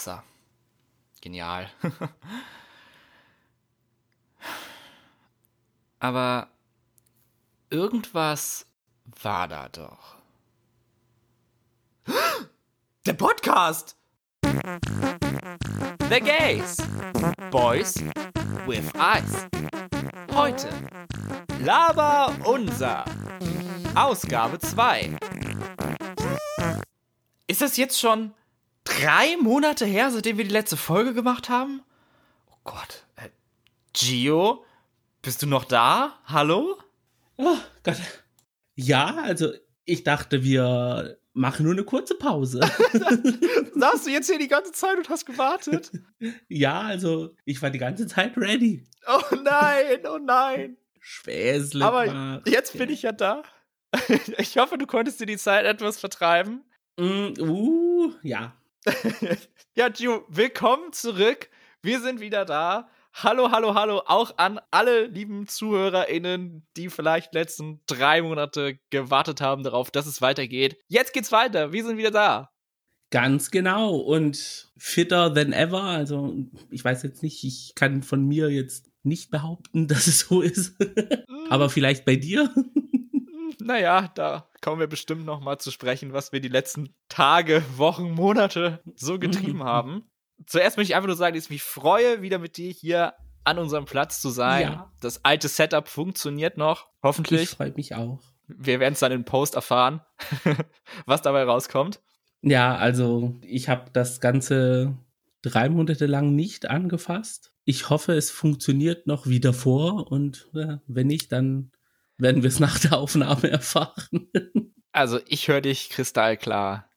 Wasser. Genial. Aber irgendwas war da doch. Der Podcast! The Gays. Boys with Eyes. Heute. Lava unser. Ausgabe 2. Ist das jetzt schon drei Monate her, seitdem wir die letzte Folge gemacht haben? Oh Gott. Äh, Gio, bist du noch da? Hallo? Oh Gott. Ja, also ich dachte, wir machen nur eine kurze Pause. Saßt du jetzt hier die ganze Zeit und hast gewartet? ja, also ich war die ganze Zeit ready. Oh nein, oh nein. Späßle. Aber jetzt bin ich ja da. Ich hoffe, du konntest dir die Zeit etwas vertreiben. Mm, uh, ja. ja, Gio, willkommen zurück. Wir sind wieder da. Hallo, hallo, hallo, auch an alle lieben ZuhörerInnen, die vielleicht letzten drei Monate gewartet haben darauf, dass es weitergeht. Jetzt geht's weiter. Wir sind wieder da. Ganz genau und fitter than ever. Also, ich weiß jetzt nicht, ich kann von mir jetzt nicht behaupten, dass es so ist. Aber vielleicht bei dir? naja, da kommen wir bestimmt noch mal zu sprechen, was wir die letzten Tage, Wochen, Monate so getrieben haben zuerst möchte ich einfach nur sagen, dass ich mich freue, wieder mit dir hier an unserem Platz zu sein. Ja. Das alte Setup funktioniert noch, hoffentlich. Ich freue mich auch. Wir werden es dann im Post erfahren, was dabei rauskommt. Ja, also ich habe das Ganze drei Monate lang nicht angefasst. Ich hoffe, es funktioniert noch wie davor und äh, wenn nicht, dann werden wir es nach der Aufnahme erfahren. also ich höre dich kristallklar.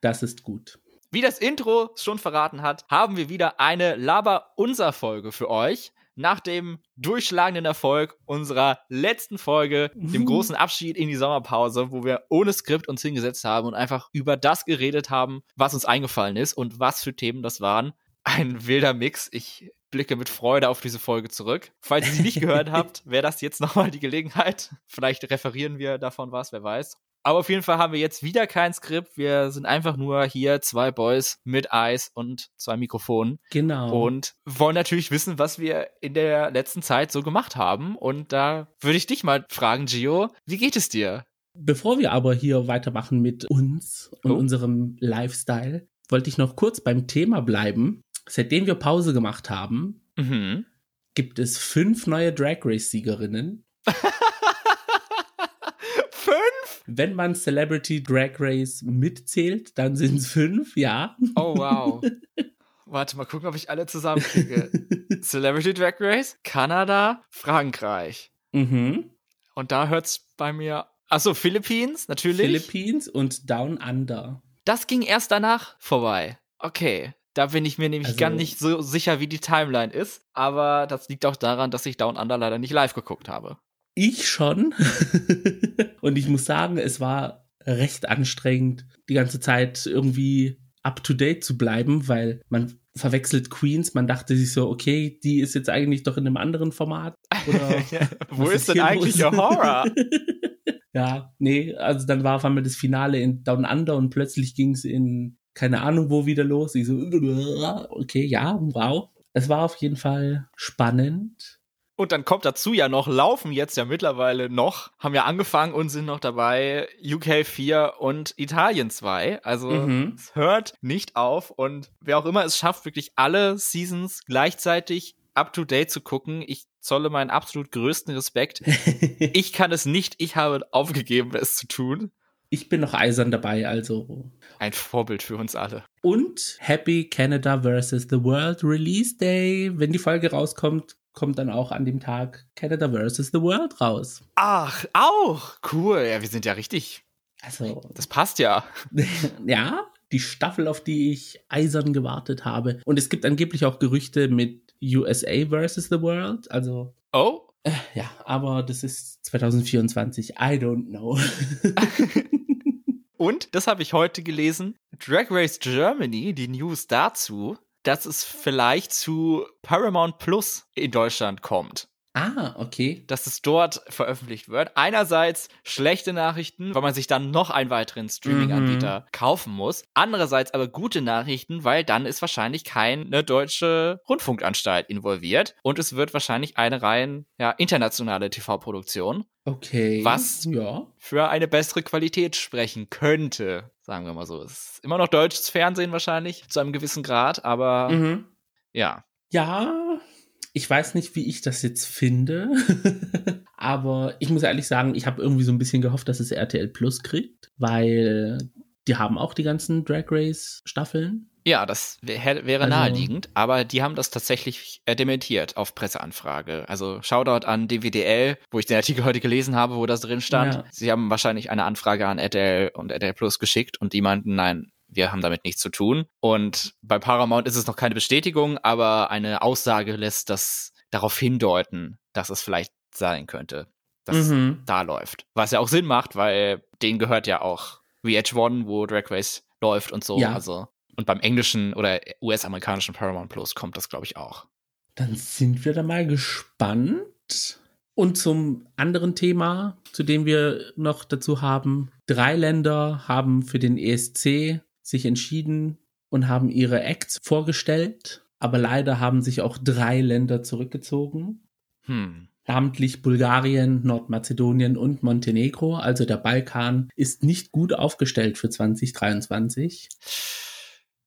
Das ist gut. Wie das Intro schon verraten hat, haben wir wieder eine Laber-Unser-Folge für euch. Nach dem durchschlagenden Erfolg unserer letzten Folge, dem großen Abschied in die Sommerpause, wo wir ohne Skript uns hingesetzt haben und einfach über das geredet haben, was uns eingefallen ist und was für Themen das waren. Ein wilder Mix. Ich blicke mit Freude auf diese Folge zurück. Falls ihr sie nicht gehört habt, wäre das jetzt nochmal die Gelegenheit. Vielleicht referieren wir davon was, wer weiß. Aber auf jeden Fall haben wir jetzt wieder kein Skript. Wir sind einfach nur hier zwei Boys mit Eis und zwei Mikrofonen. Genau. Und wollen natürlich wissen, was wir in der letzten Zeit so gemacht haben. Und da würde ich dich mal fragen, Gio, wie geht es dir? Bevor wir aber hier weitermachen mit uns und oh. unserem Lifestyle, wollte ich noch kurz beim Thema bleiben. Seitdem wir Pause gemacht haben, mhm. gibt es fünf neue Drag Race-Siegerinnen. Wenn man Celebrity Drag Race mitzählt, dann sind es fünf, ja. Oh, wow. Warte mal gucken, ob ich alle zusammenkriege. Celebrity Drag Race, Kanada, Frankreich. Mhm. Und da hört es bei mir. Achso, Philippines, natürlich. Philippines und Down Under. Das ging erst danach vorbei. Okay. Da bin ich mir nämlich also, gar nicht so sicher, wie die Timeline ist. Aber das liegt auch daran, dass ich Down Under leider nicht live geguckt habe. Ich schon. und ich muss sagen, es war recht anstrengend, die ganze Zeit irgendwie up to date zu bleiben, weil man verwechselt Queens. Man dachte sich so, okay, die ist jetzt eigentlich doch in einem anderen Format. Oder Wo ist denn eigentlich los? Horror? ja, nee, also dann war auf einmal das Finale in Down Under und plötzlich ging es in keine Ahnung wo wieder los. Ich so, okay, ja, wow. Es war auf jeden Fall spannend. Und dann kommt dazu ja noch, laufen jetzt ja mittlerweile noch, haben ja angefangen und sind noch dabei UK 4 und Italien 2. Also mhm. es hört nicht auf und wer auch immer es schafft, wirklich alle Seasons gleichzeitig up to date zu gucken, ich zolle meinen absolut größten Respekt. ich kann es nicht, ich habe aufgegeben, es zu tun. Ich bin noch eisern dabei, also. Ein Vorbild für uns alle. Und Happy Canada vs. The World Release Day. Wenn die Folge rauskommt, kommt dann auch an dem Tag Canada vs. The World raus. Ach, auch. Cool. Ja, wir sind ja richtig. Also. Das passt ja. ja, die Staffel, auf die ich eisern gewartet habe. Und es gibt angeblich auch Gerüchte mit USA vs. The World. Also. Oh. Äh, ja, aber das ist 2024. I don't know. Und, das habe ich heute gelesen, Drag Race Germany, die News dazu, dass es vielleicht zu Paramount Plus in Deutschland kommt. Ah, okay. dass es dort veröffentlicht wird. Einerseits schlechte Nachrichten, weil man sich dann noch einen weiteren Streaming-Anbieter kaufen muss. Andererseits aber gute Nachrichten, weil dann ist wahrscheinlich keine deutsche Rundfunkanstalt involviert und es wird wahrscheinlich eine rein ja, internationale TV-Produktion, Okay. Was? Ja. für eine bessere Qualität sprechen könnte. Sagen wir mal so. Es ist immer noch deutsches Fernsehen wahrscheinlich, zu einem gewissen Grad, aber Mhm. ja. Ja, ich weiß nicht, wie ich das jetzt finde. Aber ich muss ehrlich sagen, ich habe irgendwie so ein bisschen gehofft, dass es RTL Plus kriegt, weil die haben auch die ganzen Drag Race Staffeln. Ja, das wär, wäre Also- naheliegend, aber die haben das tatsächlich äh, dementiert auf Presseanfrage. Also Shoutout an DWDL, wo ich den Artikel heute gelesen habe, wo das drin stand. Ja. Sie haben wahrscheinlich eine Anfrage an RTL und RTL Plus geschickt und die meinten, nein, wir haben damit nichts zu tun. Und bei Paramount ist es noch keine Bestätigung, aber eine Aussage lässt das darauf hindeuten, dass es vielleicht sein könnte, dass es Mhm. da läuft. Was ja auch Sinn macht, weil denen gehört ja auch VH1, wo Drag Race läuft und so. Ja. Also und beim englischen oder US-amerikanischen Paramount Plus kommt das, glaube ich, auch. Dann sind wir da mal gespannt. Und zum anderen Thema, zu dem wir noch dazu haben. Drei Länder haben für den ESC sich entschieden und haben ihre Acts vorgestellt. Aber leider haben sich auch drei Länder zurückgezogen. Hm. namentlich Bulgarien, Nordmazedonien und Montenegro. Also der Balkan ist nicht gut aufgestellt für 2023.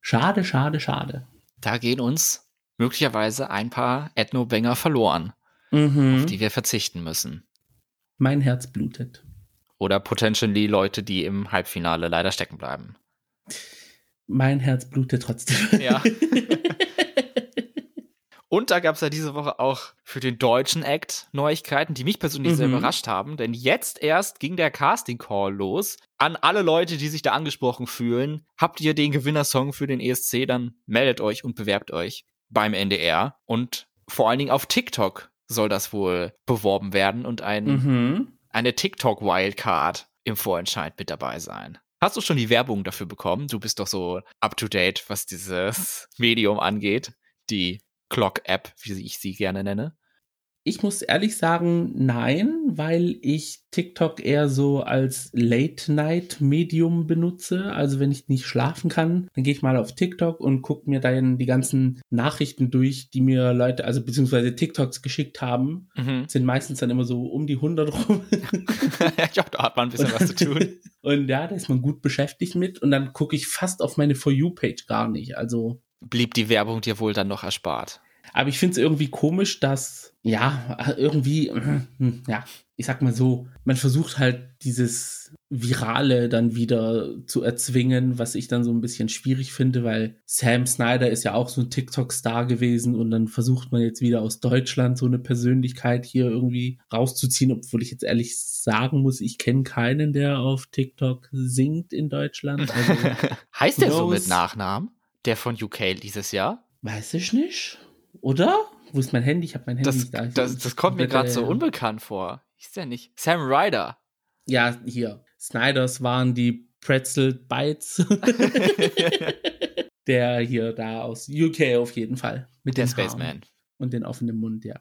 Schade, schade, schade. Da gehen uns möglicherweise ein paar Ethno-Banger verloren, Mhm. auf die wir verzichten müssen. Mein Herz blutet. Oder potentially Leute, die im Halbfinale leider stecken bleiben. Mein Herz blutet trotzdem. Ja. Und da gab es ja diese Woche auch für den deutschen Act Neuigkeiten, die mich persönlich sehr Mhm. überrascht haben. Denn jetzt erst ging der Casting Call los. An alle Leute, die sich da angesprochen fühlen, habt ihr den Gewinnersong für den ESC, dann meldet euch und bewerbt euch beim NDR. Und vor allen Dingen auf TikTok soll das wohl beworben werden und ein, mhm. eine TikTok-Wildcard im Vorentscheid mit dabei sein. Hast du schon die Werbung dafür bekommen? Du bist doch so up to date, was dieses Medium angeht. Die Clock-App, wie ich sie gerne nenne. Ich muss ehrlich sagen, nein, weil ich TikTok eher so als Late-Night-Medium benutze. Also wenn ich nicht schlafen kann, dann gehe ich mal auf TikTok und gucke mir dann die ganzen Nachrichten durch, die mir Leute, also beziehungsweise TikToks geschickt haben. Mhm. Sind meistens dann immer so um die 100 rum. ich glaube, da hat man ein bisschen was zu tun. Und ja, da ist man gut beschäftigt mit. Und dann gucke ich fast auf meine For You-Page gar nicht. Also Blieb die Werbung dir wohl dann noch erspart. Aber ich finde es irgendwie komisch, dass, ja, irgendwie, hm, ja, ich sag mal so, man versucht halt dieses Virale dann wieder zu erzwingen, was ich dann so ein bisschen schwierig finde, weil Sam Snyder ist ja auch so ein TikTok-Star gewesen und dann versucht man jetzt wieder aus Deutschland so eine Persönlichkeit hier irgendwie rauszuziehen, obwohl ich jetzt ehrlich sagen muss, ich kenne keinen, der auf TikTok singt in Deutschland. Also, heißt der so mit Nachnamen? Der von UK dieses Jahr? weiß ich nicht. Oder? Wo ist mein Handy? Ich habe mein Handy Das, nicht da. das, das kommt mir gerade so unbekannt vor. Hieß der nicht? Sam Ryder. Ja, hier. Snyders waren die Pretzel Bites. der hier da aus UK auf jeden Fall. Mit Der Spaceman. Und den offenen Mund, ja.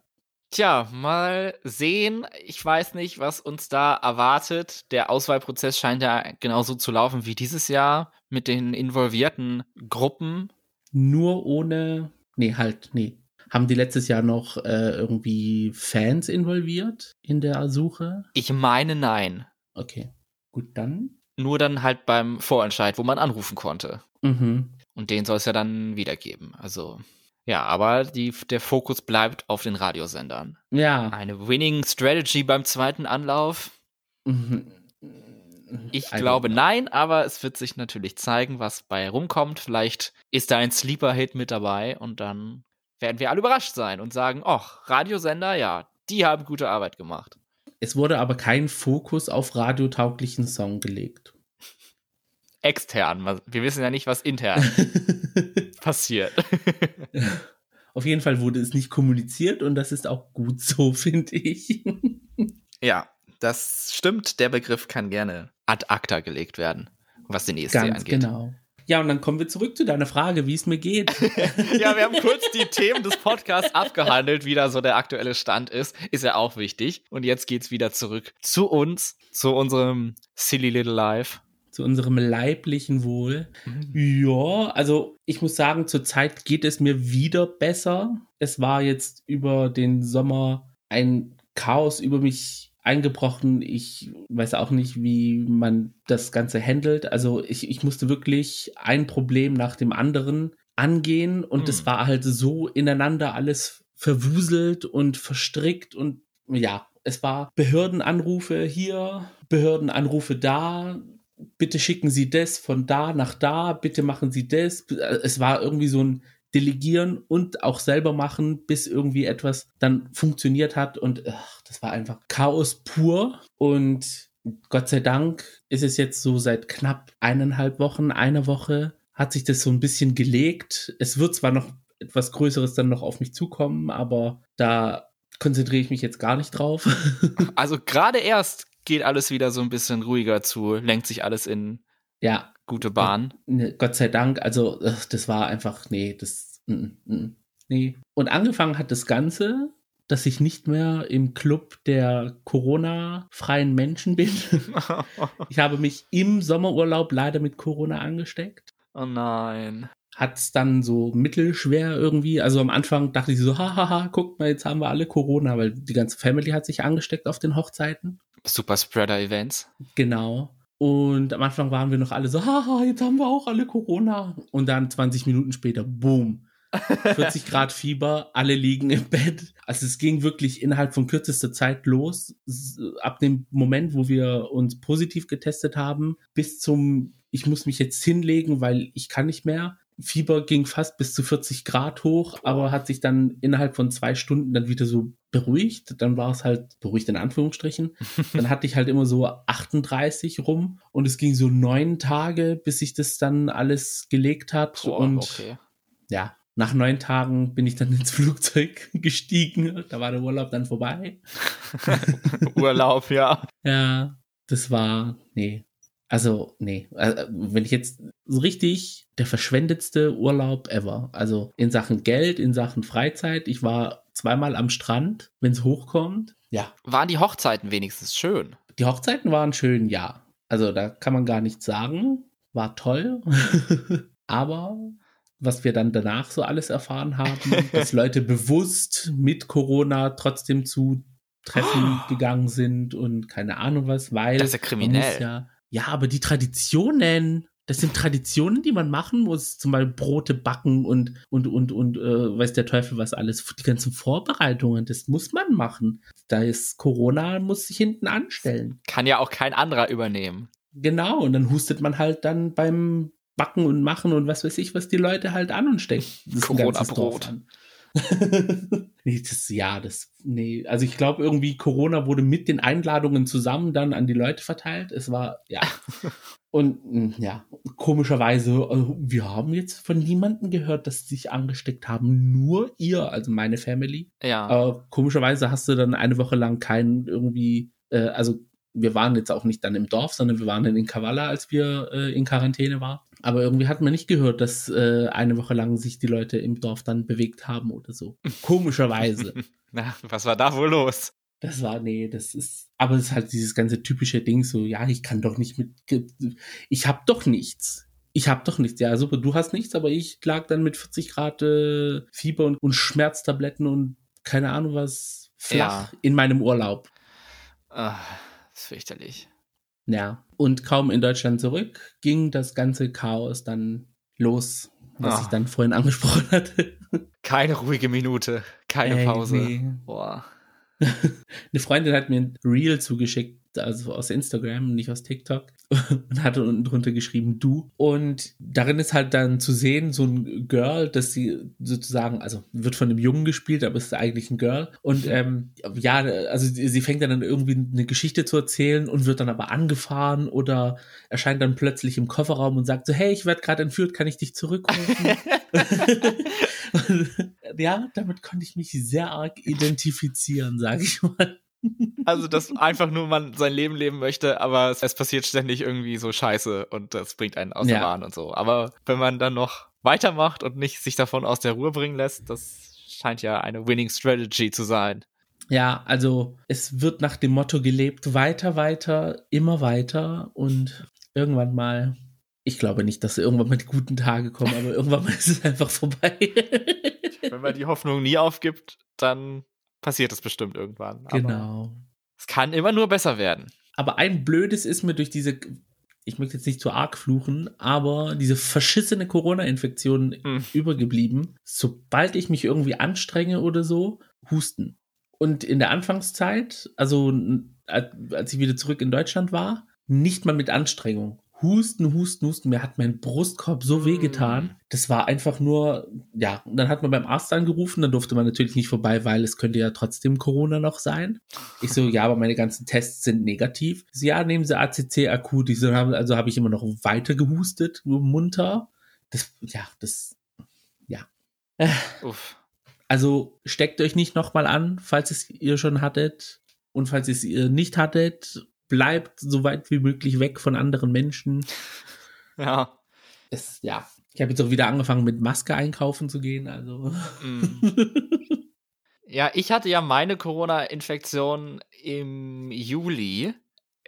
Tja, mal sehen. Ich weiß nicht, was uns da erwartet. Der Auswahlprozess scheint ja genauso zu laufen wie dieses Jahr mit den involvierten Gruppen. Nur ohne. Nee, halt, nee. Haben die letztes Jahr noch äh, irgendwie Fans involviert in der Suche? Ich meine nein. Okay. Gut, dann. Nur dann halt beim Vorentscheid, wo man anrufen konnte. Mhm. Und den soll es ja dann wiedergeben. Also, ja, aber die, der Fokus bleibt auf den Radiosendern. Ja. Eine Winning Strategy beim zweiten Anlauf? Mhm. Ich I glaube nein, aber es wird sich natürlich zeigen, was bei rumkommt. Vielleicht ist da ein Sleeper-Hit mit dabei und dann werden wir alle überrascht sein und sagen, ach, Radiosender, ja, die haben gute Arbeit gemacht. Es wurde aber kein Fokus auf radiotauglichen Song gelegt. Extern, wir wissen ja nicht, was intern passiert. Auf jeden Fall wurde es nicht kommuniziert und das ist auch gut so, finde ich. ja, das stimmt. Der Begriff kann gerne ad acta gelegt werden, was den ESC Ganz angeht. genau. Ja, und dann kommen wir zurück zu deiner Frage, wie es mir geht. ja, wir haben kurz die Themen des Podcasts abgehandelt, wie da so der aktuelle Stand ist. Ist ja auch wichtig. Und jetzt geht's wieder zurück zu uns, zu unserem Silly Little Life. Zu unserem leiblichen Wohl. Mhm. Ja, also ich muss sagen, zurzeit geht es mir wieder besser. Es war jetzt über den Sommer ein Chaos über mich eingebrochen. Ich weiß auch nicht, wie man das Ganze handelt. Also ich, ich musste wirklich ein Problem nach dem anderen angehen und es hm. war halt so ineinander alles verwuselt und verstrickt und ja, es war Behördenanrufe hier, Behördenanrufe da, bitte schicken Sie das von da nach da, bitte machen Sie das. Es war irgendwie so ein delegieren und auch selber machen, bis irgendwie etwas dann funktioniert hat. Und ach, das war einfach Chaos pur. Und Gott sei Dank ist es jetzt so seit knapp eineinhalb Wochen, einer Woche, hat sich das so ein bisschen gelegt. Es wird zwar noch etwas Größeres dann noch auf mich zukommen, aber da konzentriere ich mich jetzt gar nicht drauf. also gerade erst geht alles wieder so ein bisschen ruhiger zu, lenkt sich alles in ja. Gute Bahn. Ne, Gott sei Dank. Also, das war einfach, nee, das, nee. Und angefangen hat das Ganze, dass ich nicht mehr im Club der Corona-freien Menschen bin. ich habe mich im Sommerurlaub leider mit Corona angesteckt. Oh nein. Hat es dann so mittelschwer irgendwie. Also am Anfang dachte ich so, hahaha, guck mal, jetzt haben wir alle Corona, weil die ganze Family hat sich angesteckt auf den Hochzeiten. Super Spreader-Events. Genau. Und am Anfang waren wir noch alle so, haha, jetzt haben wir auch alle Corona. Und dann 20 Minuten später, boom. 40 Grad Fieber, alle liegen im Bett. Also es ging wirklich innerhalb von kürzester Zeit los. Ab dem Moment, wo wir uns positiv getestet haben, bis zum, ich muss mich jetzt hinlegen, weil ich kann nicht mehr, Fieber ging fast bis zu 40 Grad hoch, aber hat sich dann innerhalb von zwei Stunden dann wieder so beruhigt. Dann war es halt beruhigt in Anführungsstrichen. Dann hatte ich halt immer so 38 rum und es ging so neun Tage, bis sich das dann alles gelegt hat. Boah, und okay. ja, nach neun Tagen bin ich dann ins Flugzeug gestiegen. Da war der Urlaub dann vorbei. Urlaub, ja. Ja, das war, nee, also, nee, also, wenn ich jetzt so richtig der verschwendetste Urlaub ever. Also in Sachen Geld, in Sachen Freizeit. Ich war zweimal am Strand, wenn es hochkommt. Ja. Waren die Hochzeiten wenigstens schön? Die Hochzeiten waren schön, ja. Also da kann man gar nichts sagen. War toll. Aber was wir dann danach so alles erfahren haben, dass Leute bewusst mit Corona trotzdem zu Treffen oh. gegangen sind und keine Ahnung was, weil. Das ist ja kriminell. Ja, ja, aber die Traditionen, das sind Traditionen, die man machen muss, zum Beispiel Brote backen und, und, und, und, äh, weiß der Teufel was alles. Die ganzen Vorbereitungen, das muss man machen. Da ist Corona, muss sich hinten anstellen. Kann ja auch kein anderer übernehmen. Genau, und dann hustet man halt dann beim Backen und Machen und was weiß ich, was die Leute halt an und steckt. Corona-Brot. nee, das, ja, das, nee, also ich glaube irgendwie Corona wurde mit den Einladungen zusammen dann an die Leute verteilt. Es war, ja. Und hm, ja, komischerweise, also wir haben jetzt von niemandem gehört, dass sie sich angesteckt haben. Nur ihr, also meine Family. Ja. Aber komischerweise hast du dann eine Woche lang keinen irgendwie, äh, also wir waren jetzt auch nicht dann im Dorf, sondern wir waren dann in Kavala, als wir äh, in Quarantäne waren. Aber irgendwie hat man nicht gehört, dass äh, eine Woche lang sich die Leute im Dorf dann bewegt haben oder so. Komischerweise. Na, was war da wohl los? Das war, nee, das ist, aber es ist halt dieses ganze typische Ding, so, ja, ich kann doch nicht mit, ich hab doch nichts. Ich hab doch nichts. Ja, super, du hast nichts, aber ich lag dann mit 40 Grad äh, Fieber und, und Schmerztabletten und keine Ahnung was flach ja. in meinem Urlaub. Ach ist fürchterlich. Ja, und kaum in Deutschland zurück ging das ganze Chaos dann los, was oh. ich dann vorhin angesprochen hatte. Keine ruhige Minute, keine Ey, Pause. Nee. Boah. Eine Freundin hat mir ein Reel zugeschickt, also aus Instagram, nicht aus TikTok, und hatte unten drunter geschrieben du. Und darin ist halt dann zu sehen, so ein Girl, dass sie sozusagen, also wird von einem Jungen gespielt, aber ist eigentlich ein Girl. Und mhm. ähm, ja, also sie fängt dann irgendwie eine Geschichte zu erzählen und wird dann aber angefahren oder erscheint dann plötzlich im Kofferraum und sagt so, hey, ich werde gerade entführt, kann ich dich zurückrufen? ja, damit konnte ich mich sehr arg identifizieren, sage ich mal. Also, dass einfach nur man sein Leben leben möchte, aber es, es passiert ständig irgendwie so Scheiße und das bringt einen aus der Ja. Bahn und so. Aber wenn man dann noch weitermacht und nicht sich davon aus der Ruhe bringen lässt, das scheint ja eine Winning Strategy zu sein. Ja, also es wird nach dem Motto gelebt, weiter, weiter, immer weiter und irgendwann mal, ich glaube nicht, dass irgendwann mal die guten Tage kommen, aber irgendwann mal ist es einfach vorbei. Wenn man die Hoffnung nie aufgibt, dann passiert es bestimmt irgendwann. Genau. es kann immer nur besser werden. Aber ein Blödes ist mir durch diese, ich möchte jetzt nicht zu arg fluchen, aber diese verschissene Corona-Infektion Hm. übergeblieben. Sobald ich mich irgendwie anstrenge oder so, husten. Und in der Anfangszeit, also als ich wieder zurück in Deutschland war, nicht mal mit Anstrengung. Husten, husten, husten. Mir hat mein Brustkorb so wehgetan. Das war einfach nur, ja. Und dann hat man beim Arzt angerufen, dann durfte man natürlich nicht vorbei, weil es könnte ja trotzdem Corona noch sein. Ich so, ja, aber meine ganzen Tests sind negativ. Sie, ja, nehmen Sie ACC akut. Ich so, also habe ich immer noch weiter gehustet, nur munter. Das, ja, das, ja. Uff. Also steckt euch nicht nochmal an, falls es ihr schon hattet. Und falls es ihr nicht hattet, bleibt so weit wie möglich weg von anderen Menschen. Ja. Es, ja. Ich habe jetzt auch wieder angefangen, mit Maske einkaufen zu gehen. Also. Mm. Ja, ich hatte ja meine Corona-Infektion im Juli.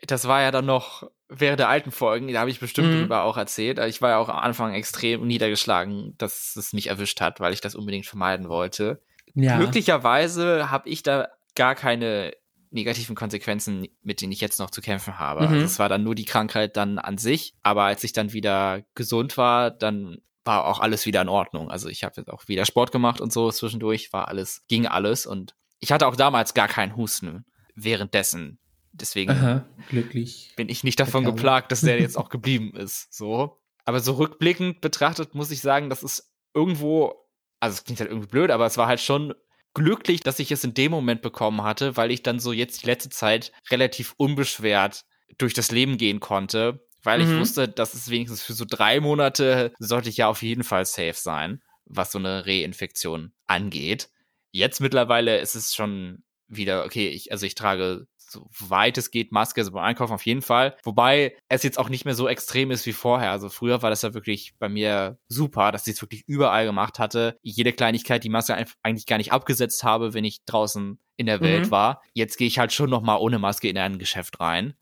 Das war ja dann noch während der alten Folgen, da habe ich bestimmt Mhm. drüber auch erzählt. Ich war ja auch am Anfang extrem niedergeschlagen, dass es mich erwischt hat, weil ich das unbedingt vermeiden wollte. ja. Glücklicherweise habe ich da gar keine negativen Konsequenzen, mit denen ich jetzt noch zu kämpfen habe. Mhm. Also es war dann nur die Krankheit dann an sich, aber als ich dann wieder gesund war, dann war auch alles wieder in Ordnung. Also ich habe jetzt auch wieder Sport gemacht und so zwischendurch, war alles, ging alles und ich hatte auch damals gar keinen Husten währenddessen. Deswegen Aha, glücklich. bin ich nicht davon geplagt, dass der jetzt auch geblieben ist. So. Aber so rückblickend betrachtet muss ich sagen, das ist irgendwo, also es klingt halt irgendwie blöd, aber es war halt schon glücklich, dass ich es in dem Moment bekommen hatte, weil ich dann so jetzt die letzte Zeit relativ unbeschwert durch das Leben gehen konnte, weil ich Mhm. wusste, dass es wenigstens für so drei Monate sollte ich ja auf jeden Fall safe sein, was so eine Reinfektion angeht. Jetzt mittlerweile ist es schon wieder, okay, ich, also ich trage so weit es geht Maske, also beim Einkaufen auf jeden Fall. Wobei es jetzt auch nicht mehr so extrem ist wie vorher. Also früher war das ja wirklich bei mir super, dass ich es wirklich überall gemacht hatte. Jede Kleinigkeit die Maske eigentlich gar nicht abgesetzt habe, wenn ich draußen in der Welt Mhm. war. Jetzt gehe ich halt schon noch mal ohne Maske in ein Geschäft rein.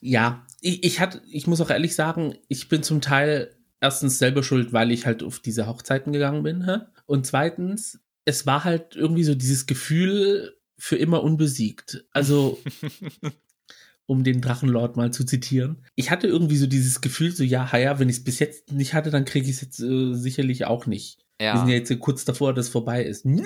Ja, ich, ich hatte, ich muss auch ehrlich sagen, ich bin zum Teil erstens selber schuld, weil ich halt auf diese Hochzeiten gegangen bin. Und zweitens, es war halt irgendwie so dieses Gefühl für immer unbesiegt. Also, um den Drachenlord mal zu zitieren. Ich hatte irgendwie so dieses Gefühl, so ja, ja, wenn ich es bis jetzt nicht hatte, dann kriege ich es jetzt äh, sicherlich auch nicht. Wir sind ja Ja. jetzt kurz davor, dass es vorbei ist. Nuch,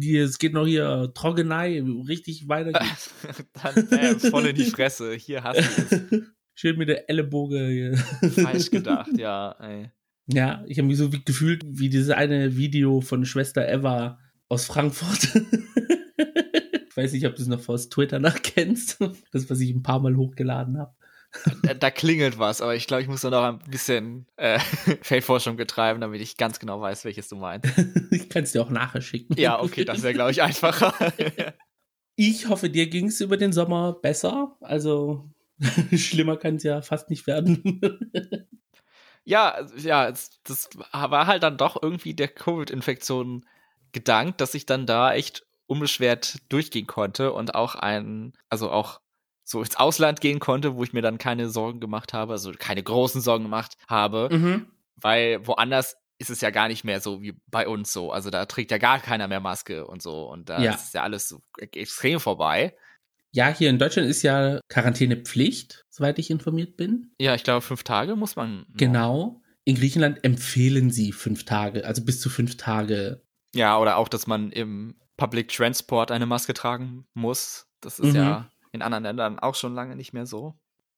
hier, es geht noch hier Trockenei, richtig weiter dann bam, voll in die Fresse. Hier hast du es. Schön mit der Ellenboge hier. Falsch gedacht, ja. Ey. Ja, ich habe mich so wie, gefühlt wie dieses eine Video von Schwester Eva aus Frankfurt. ich weiß nicht, ob du es noch aus Twitter nachkennst. Das, was ich ein paar Mal hochgeladen habe. Da, da klingelt was, aber ich glaube, ich muss da noch ein bisschen äh, Feldforschung betreiben, damit ich ganz genau weiß, welches du meinst. Ich kann es dir auch nachher schicken. Ja, okay, das wäre, glaube ich, einfacher. Ich hoffe, dir ging es über den Sommer besser. Also schlimmer kann es ja fast nicht werden. ja, ja, das war halt dann doch irgendwie der Covid-Infektion gedankt, dass ich dann da echt unbeschwert durchgehen konnte und auch ein, also auch so ins Ausland gehen konnte, wo ich mir dann keine Sorgen gemacht habe, also keine großen Sorgen gemacht habe. mhm. weil woanders ist es ja gar nicht mehr so wie bei uns so. Also da trägt ja gar keiner mehr Maske und so. Und da Ja. ist ja alles so e- extrem vorbei. Ja, hier in Deutschland ist ja Quarantänepflicht, soweit ich informiert bin. Ja, ich glaube, fünf Tage muss man. Genau. In Griechenland empfehlen sie fünf Tage, also bis zu fünf Tage. Ja, oder auch, dass man im Public Transport eine Maske tragen muss. Das ist Mhm. ja in anderen Ländern auch schon lange nicht mehr so.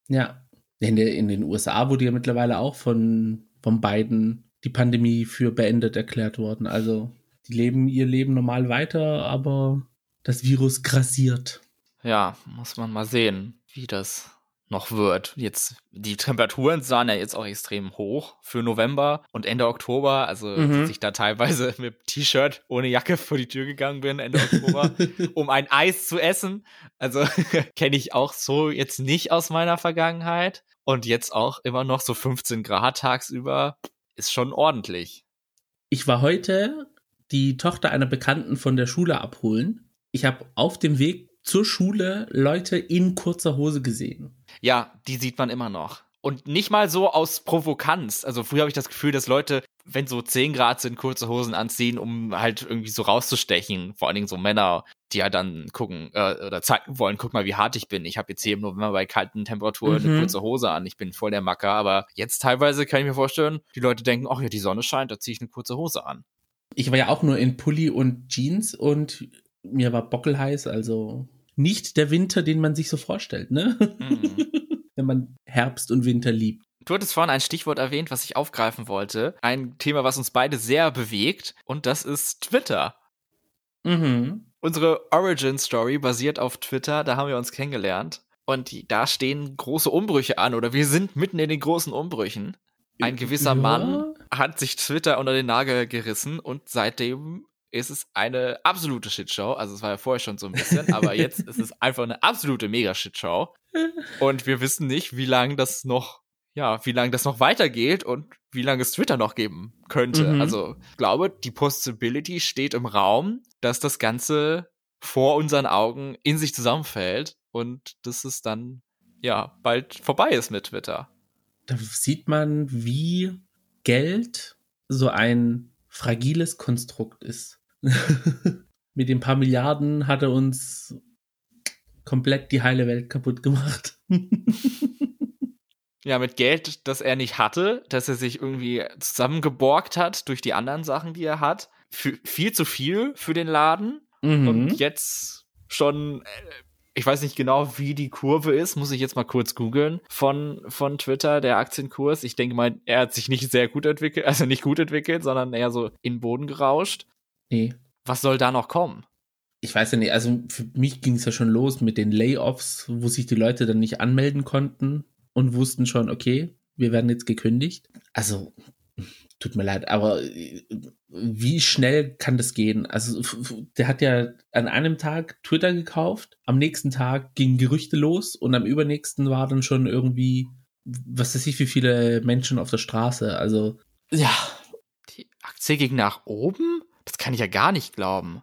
Ja. In, der, in den USA wurde ja mittlerweile auch von, von Biden die Pandemie für beendet erklärt worden. Also, die leben ihr Leben normal weiter, aber das Virus grassiert. Ja, muss man mal sehen, wie das noch wird. Jetzt, die Temperaturen sahen ja jetzt auch extrem hoch für November und Ende Oktober. Also, mhm. dass ich da teilweise mit T-Shirt ohne Jacke vor die Tür gegangen bin, Ende Oktober, um ein Eis zu essen. Also, kenne ich auch so jetzt nicht aus meiner Vergangenheit. Und jetzt auch immer noch so 15 Grad tagsüber. Ist schon ordentlich. Ich war heute die Tochter einer Bekannten von der Schule abholen. Ich habe auf dem Weg zur Schule Leute in kurzer Hose gesehen. Ja, die sieht man immer noch. Und nicht mal so aus Provokanz. Also früher habe ich das Gefühl, dass Leute, wenn so 10 Grad sind, kurze Hosen anziehen, um halt irgendwie so rauszustechen. Vor allen Dingen so Männer, die ja dann gucken äh, oder zeigen wollen, guck mal, wie hart ich bin. Ich habe jetzt hier im November bei kalten Temperaturen mhm. eine kurze Hose an. Ich bin voll der Macker. Aber jetzt teilweise kann ich mir vorstellen, die Leute denken, ach ja, die Sonne scheint, da ziehe ich eine kurze Hose an. Ich war ja auch nur in Pulli und Jeans und mir war bockelheiß, also nicht der Winter, den man sich so vorstellt, ne? Mhm. Wenn man Herbst und Winter liebt. Du hattest vorhin ein Stichwort erwähnt, was ich aufgreifen wollte. Ein Thema, was uns beide sehr bewegt, und das ist Twitter. Mhm. Unsere Origin Story basiert auf Twitter, da haben wir uns kennengelernt. Und die, da stehen große Umbrüche an, oder wir sind mitten in den großen Umbrüchen. Ein gewisser ja. Mann hat sich Twitter unter den Nagel gerissen und seitdem ist es eine absolute Shitshow. Also es war ja vorher schon so ein bisschen, aber jetzt ist es einfach eine absolute Mega-Shitshow. Und wir wissen nicht, wie lange das noch, ja, wie lange das noch weitergeht und wie lange es Twitter noch geben könnte. Mhm. Also ich glaube, die Possibility steht im Raum, dass das Ganze vor unseren Augen in sich zusammenfällt und dass es dann ja bald vorbei ist mit Twitter. Da sieht man, wie Geld so ein fragiles Konstrukt ist. Mit den paar Milliarden hat er uns komplett die heile Welt kaputt gemacht. ja, mit Geld, das er nicht hatte, dass er sich irgendwie zusammengeborgt hat durch die anderen Sachen, die er hat. F viel zu viel für den Laden. Mhm. Und jetzt schon, äh, ich weiß nicht genau, wie die Kurve ist, muss ich jetzt mal kurz googeln von, von Twitter, der Aktienkurs. Ich denke mal, er hat sich nicht sehr gut entwickelt, also nicht gut entwickelt, sondern eher so in den Boden gerauscht. Nee. Was soll da noch kommen? Ich weiß ja nicht, also für mich ging es ja schon los mit den Layoffs, wo sich die Leute dann nicht anmelden konnten und wussten schon, okay, wir werden jetzt gekündigt. Also, tut mir leid, aber äh, wie schnell kann das gehen? Also, der hat ja an einem Tag Twitter gekauft, am nächsten Tag gingen Gerüchte los und am übernächsten war dann schon irgendwie, was weiß ich, wie viele Menschen auf der Straße. Also, ja, die Aktie ging nach oben? Kann ich ja gar nicht glauben.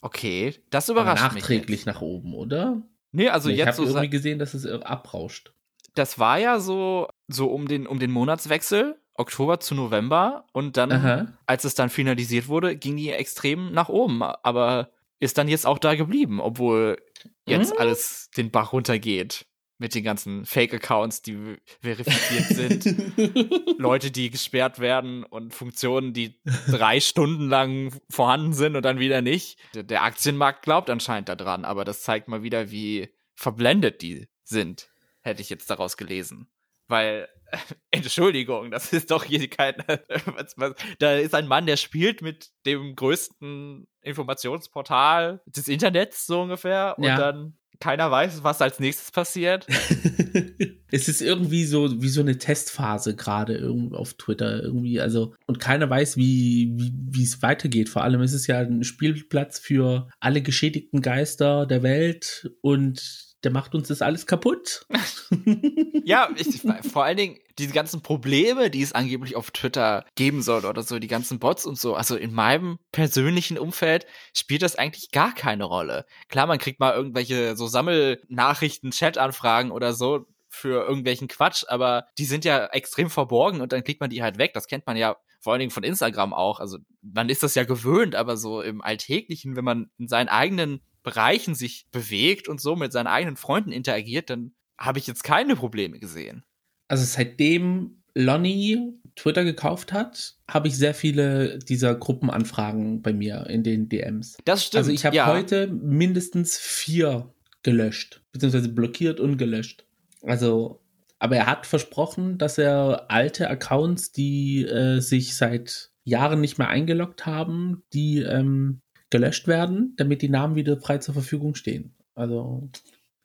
Okay, das überrascht Aber nachträglich mich. Nachträglich nach oben, oder? Nee, also ich jetzt Ich habe irgendwie gesehen, dass es abrauscht. Das war ja so, so um den, um den Monatswechsel, Oktober zu November. Und dann, Aha. als es dann finalisiert wurde, ging die extrem nach oben. Aber ist dann jetzt auch da geblieben, obwohl jetzt hm? alles den Bach runtergeht mit den ganzen Fake-Accounts, die verifiziert sind, Leute, die gesperrt werden und Funktionen, die drei Stunden lang vorhanden sind und dann wieder nicht. Der Aktienmarkt glaubt anscheinend daran, aber das zeigt mal wieder, wie verblendet die sind, hätte ich jetzt daraus gelesen. Weil, Entschuldigung, das ist doch hier kein. da ist ein Mann, der spielt mit dem größten Informationsportal des Internets, so ungefähr, und ja. dann keiner weiß, was als nächstes passiert. es ist irgendwie so wie so eine Testphase gerade auf Twitter irgendwie, also und keiner weiß, wie wie es weitergeht. Vor allem ist es ja ein Spielplatz für alle geschädigten Geister der Welt und der macht uns das alles kaputt. ja, ich, vor allen Dingen diese ganzen Probleme, die es angeblich auf Twitter geben soll oder so, die ganzen Bots und so. Also in meinem persönlichen Umfeld spielt das eigentlich gar keine Rolle. Klar, man kriegt mal irgendwelche so Sammelnachrichten, Chat-Anfragen oder so für irgendwelchen Quatsch, aber die sind ja extrem verborgen und dann kriegt man die halt weg. Das kennt man ja vor allen Dingen von Instagram auch. Also man ist das ja gewöhnt, aber so im Alltäglichen, wenn man in seinen eigenen Bereichen sich bewegt und so mit seinen eigenen Freunden interagiert, dann habe ich jetzt keine Probleme gesehen. Also seitdem Lonnie Twitter gekauft hat, habe ich sehr viele dieser Gruppenanfragen bei mir in den DMs. Das stimmt. Also ich habe ja. heute mindestens vier gelöscht, beziehungsweise blockiert und gelöscht. Also, aber er hat versprochen, dass er alte Accounts, die äh, sich seit Jahren nicht mehr eingeloggt haben, die ähm, gelöscht werden, damit die Namen wieder frei zur Verfügung stehen. Also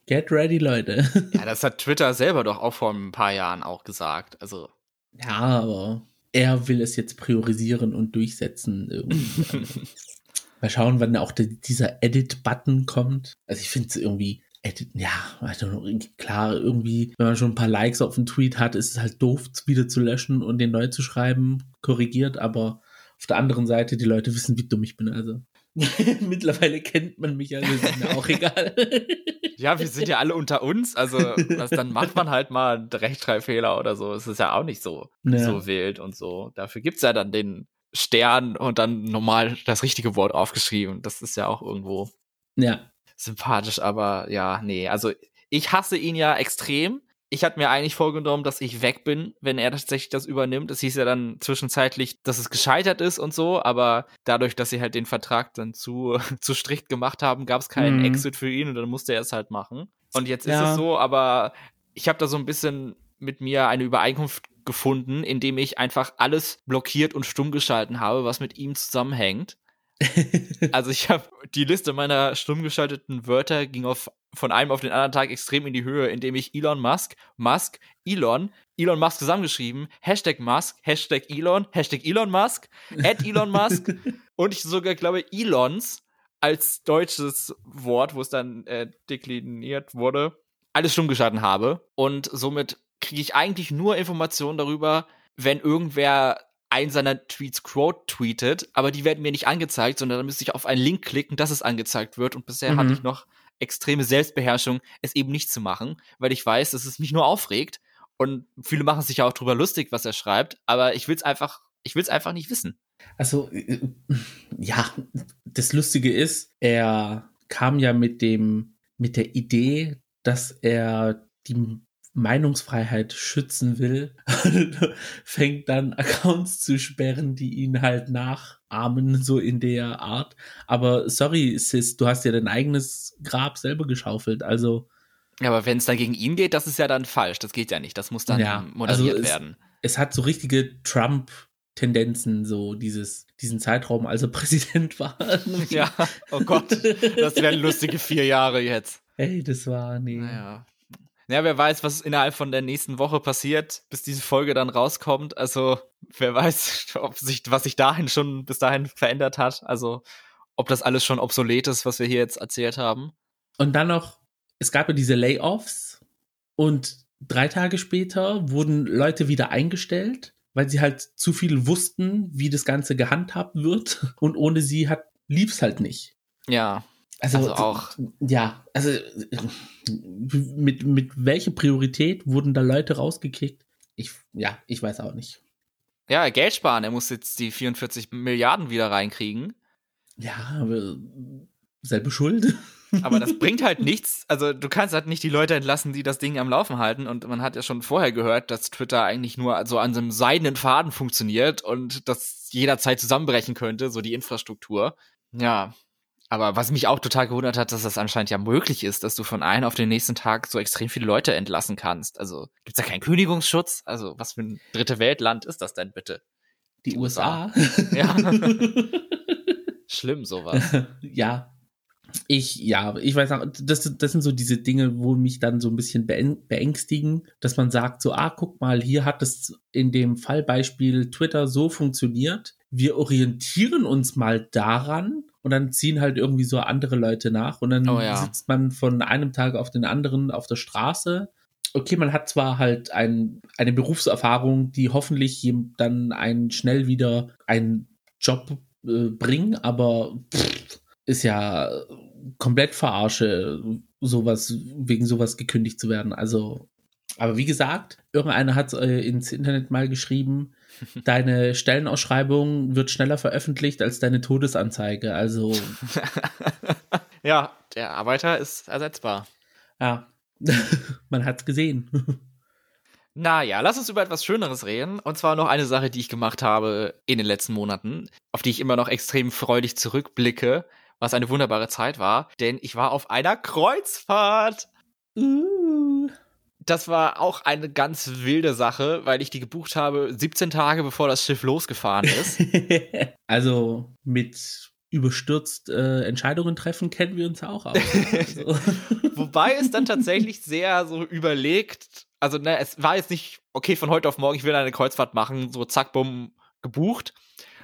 Get ready, Leute. Ja, das hat Twitter selber doch auch vor ein paar Jahren auch gesagt. Also. Ja, aber er will es jetzt priorisieren und durchsetzen. Irgendwie. Mal schauen, wann auch die, dieser Edit-Button kommt. Also ich finde es irgendwie, Edit, ja, also klar, irgendwie, wenn man schon ein paar Likes auf einen Tweet hat, ist es halt doof, wieder zu löschen und den neu zu schreiben, korrigiert, aber auf der anderen Seite, die Leute wissen, wie dumm ich bin, also. Mittlerweile kennt man mich ja, das ist mir auch egal. Ja, wir sind ja alle unter uns, also was, dann macht man halt mal einen Rechtschreibfehler oder so. Es ist ja auch nicht so, ja. so wild und so. Dafür gibt's ja dann den Stern und dann normal das richtige Wort aufgeschrieben. Das ist ja auch irgendwo ja. sympathisch, aber ja, nee. Also ich hasse ihn ja extrem. Ich hatte mir eigentlich vorgenommen, dass ich weg bin, wenn er tatsächlich das übernimmt. Es hieß ja dann zwischenzeitlich, dass es gescheitert ist und so, aber dadurch, dass sie halt den Vertrag dann zu, zu strikt gemacht haben, gab es keinen mhm. Exit für ihn und dann musste er es halt machen. Und jetzt ja. ist es so, aber ich habe da so ein bisschen mit mir eine Übereinkunft gefunden, indem ich einfach alles blockiert und stumm geschalten habe, was mit ihm zusammenhängt. also ich habe die Liste meiner stumm geschalteten Wörter ging auf von einem auf den anderen Tag extrem in die Höhe, indem ich Elon Musk, Musk, Elon, Elon Musk zusammengeschrieben, Hashtag Musk, Hashtag Elon, Hashtag Elon Musk, at Elon Musk. Und ich sogar glaube Elons als deutsches Wort, wo es dann äh, dekliniert wurde, alles stumm geschalten habe. Und somit kriege ich eigentlich nur Informationen darüber, wenn irgendwer einen seiner Tweets quote tweetet, aber die werden mir nicht angezeigt, sondern dann müsste ich auf einen Link klicken, dass es angezeigt wird. Und bisher mhm. hatte ich noch extreme Selbstbeherrschung, es eben nicht zu machen, weil ich weiß, dass es mich nur aufregt. Und viele machen sich ja auch drüber lustig, was er schreibt, aber ich will es einfach, ich will es einfach nicht wissen. Also, äh, ja, das Lustige ist, er kam ja mit dem, mit der Idee, dass er die Meinungsfreiheit schützen will, fängt dann Accounts zu sperren, die ihn halt nachahmen, so in der Art. Aber sorry, Sis, du hast ja dein eigenes Grab selber geschaufelt, also. Ja, aber wenn es dann gegen ihn geht, das ist ja dann falsch. Das geht ja nicht. Das muss dann ja, moderiert also es, werden. Es hat so richtige Trump- Tendenzen, so dieses, diesen Zeitraum, als er Präsident war. ja, oh Gott, das wären lustige vier Jahre jetzt. Ey, das war, nee. Naja. Ja, wer weiß, was innerhalb von der nächsten Woche passiert, bis diese Folge dann rauskommt. Also, wer weiß, ob sich, was sich dahin schon bis dahin verändert hat. Also, ob das alles schon obsolet ist, was wir hier jetzt erzählt haben. Und dann noch, es gab ja diese Layoffs und drei Tage später wurden Leute wieder eingestellt, weil sie halt zu viel wussten, wie das Ganze gehandhabt wird. Und ohne sie hat, lief's halt nicht. Ja. Also, also auch. Ja, also mit, mit welcher Priorität wurden da Leute rausgekickt? Ich, ja, ich weiß auch nicht. Ja, Geld sparen. Er muss jetzt die 44 Milliarden wieder reinkriegen. Ja, aber selbe Schuld. Aber das bringt halt nichts. Also du kannst halt nicht die Leute entlassen, die das Ding am Laufen halten. Und man hat ja schon vorher gehört, dass Twitter eigentlich nur so an so einem seidenen Faden funktioniert und das jederzeit zusammenbrechen könnte, so die Infrastruktur. Ja, aber was mich auch total gewundert hat, dass das anscheinend ja möglich ist, dass du von einem auf den nächsten Tag so extrem viele Leute entlassen kannst. Also gibt's da keinen Kündigungsschutz? Also was für ein dritte Weltland ist das denn bitte? Die, Die USA? USA? Ja. Schlimm sowas. ja. Ich, ja, ich weiß auch, das, das sind so diese Dinge, wo mich dann so ein bisschen beängstigen, dass man sagt, so, ah, guck mal, hier hat es in dem Fallbeispiel Twitter so funktioniert. Wir orientieren uns mal daran und dann ziehen halt irgendwie so andere Leute nach und dann oh, ja. sitzt man von einem Tag auf den anderen auf der Straße. Okay, man hat zwar halt ein, eine Berufserfahrung, die hoffentlich dann einen schnell wieder einen Job äh, bringen, aber pff, ist ja komplett verarsche, sowas, wegen sowas gekündigt zu werden. Also, aber wie gesagt, irgendeiner hat äh, ins Internet mal geschrieben, deine Stellenausschreibung wird schneller veröffentlicht als deine Todesanzeige. Also. ja, der Arbeiter ist ersetzbar. Ja, man hat's gesehen. Naja, lass uns über etwas Schöneres reden. Und zwar noch eine Sache, die ich gemacht habe in den letzten Monaten, auf die ich immer noch extrem freudig zurückblicke, was eine wunderbare Zeit war. Denn ich war auf einer Kreuzfahrt. Uh das war auch eine ganz wilde Sache, weil ich die gebucht habe 17 Tage bevor das Schiff losgefahren ist. also mit überstürzt äh, Entscheidungen treffen, kennen wir uns auch aus. Also. Wobei es dann tatsächlich sehr so überlegt, also ne, es war jetzt nicht, okay, von heute auf morgen, ich will eine Kreuzfahrt machen, so zack, bumm, gebucht,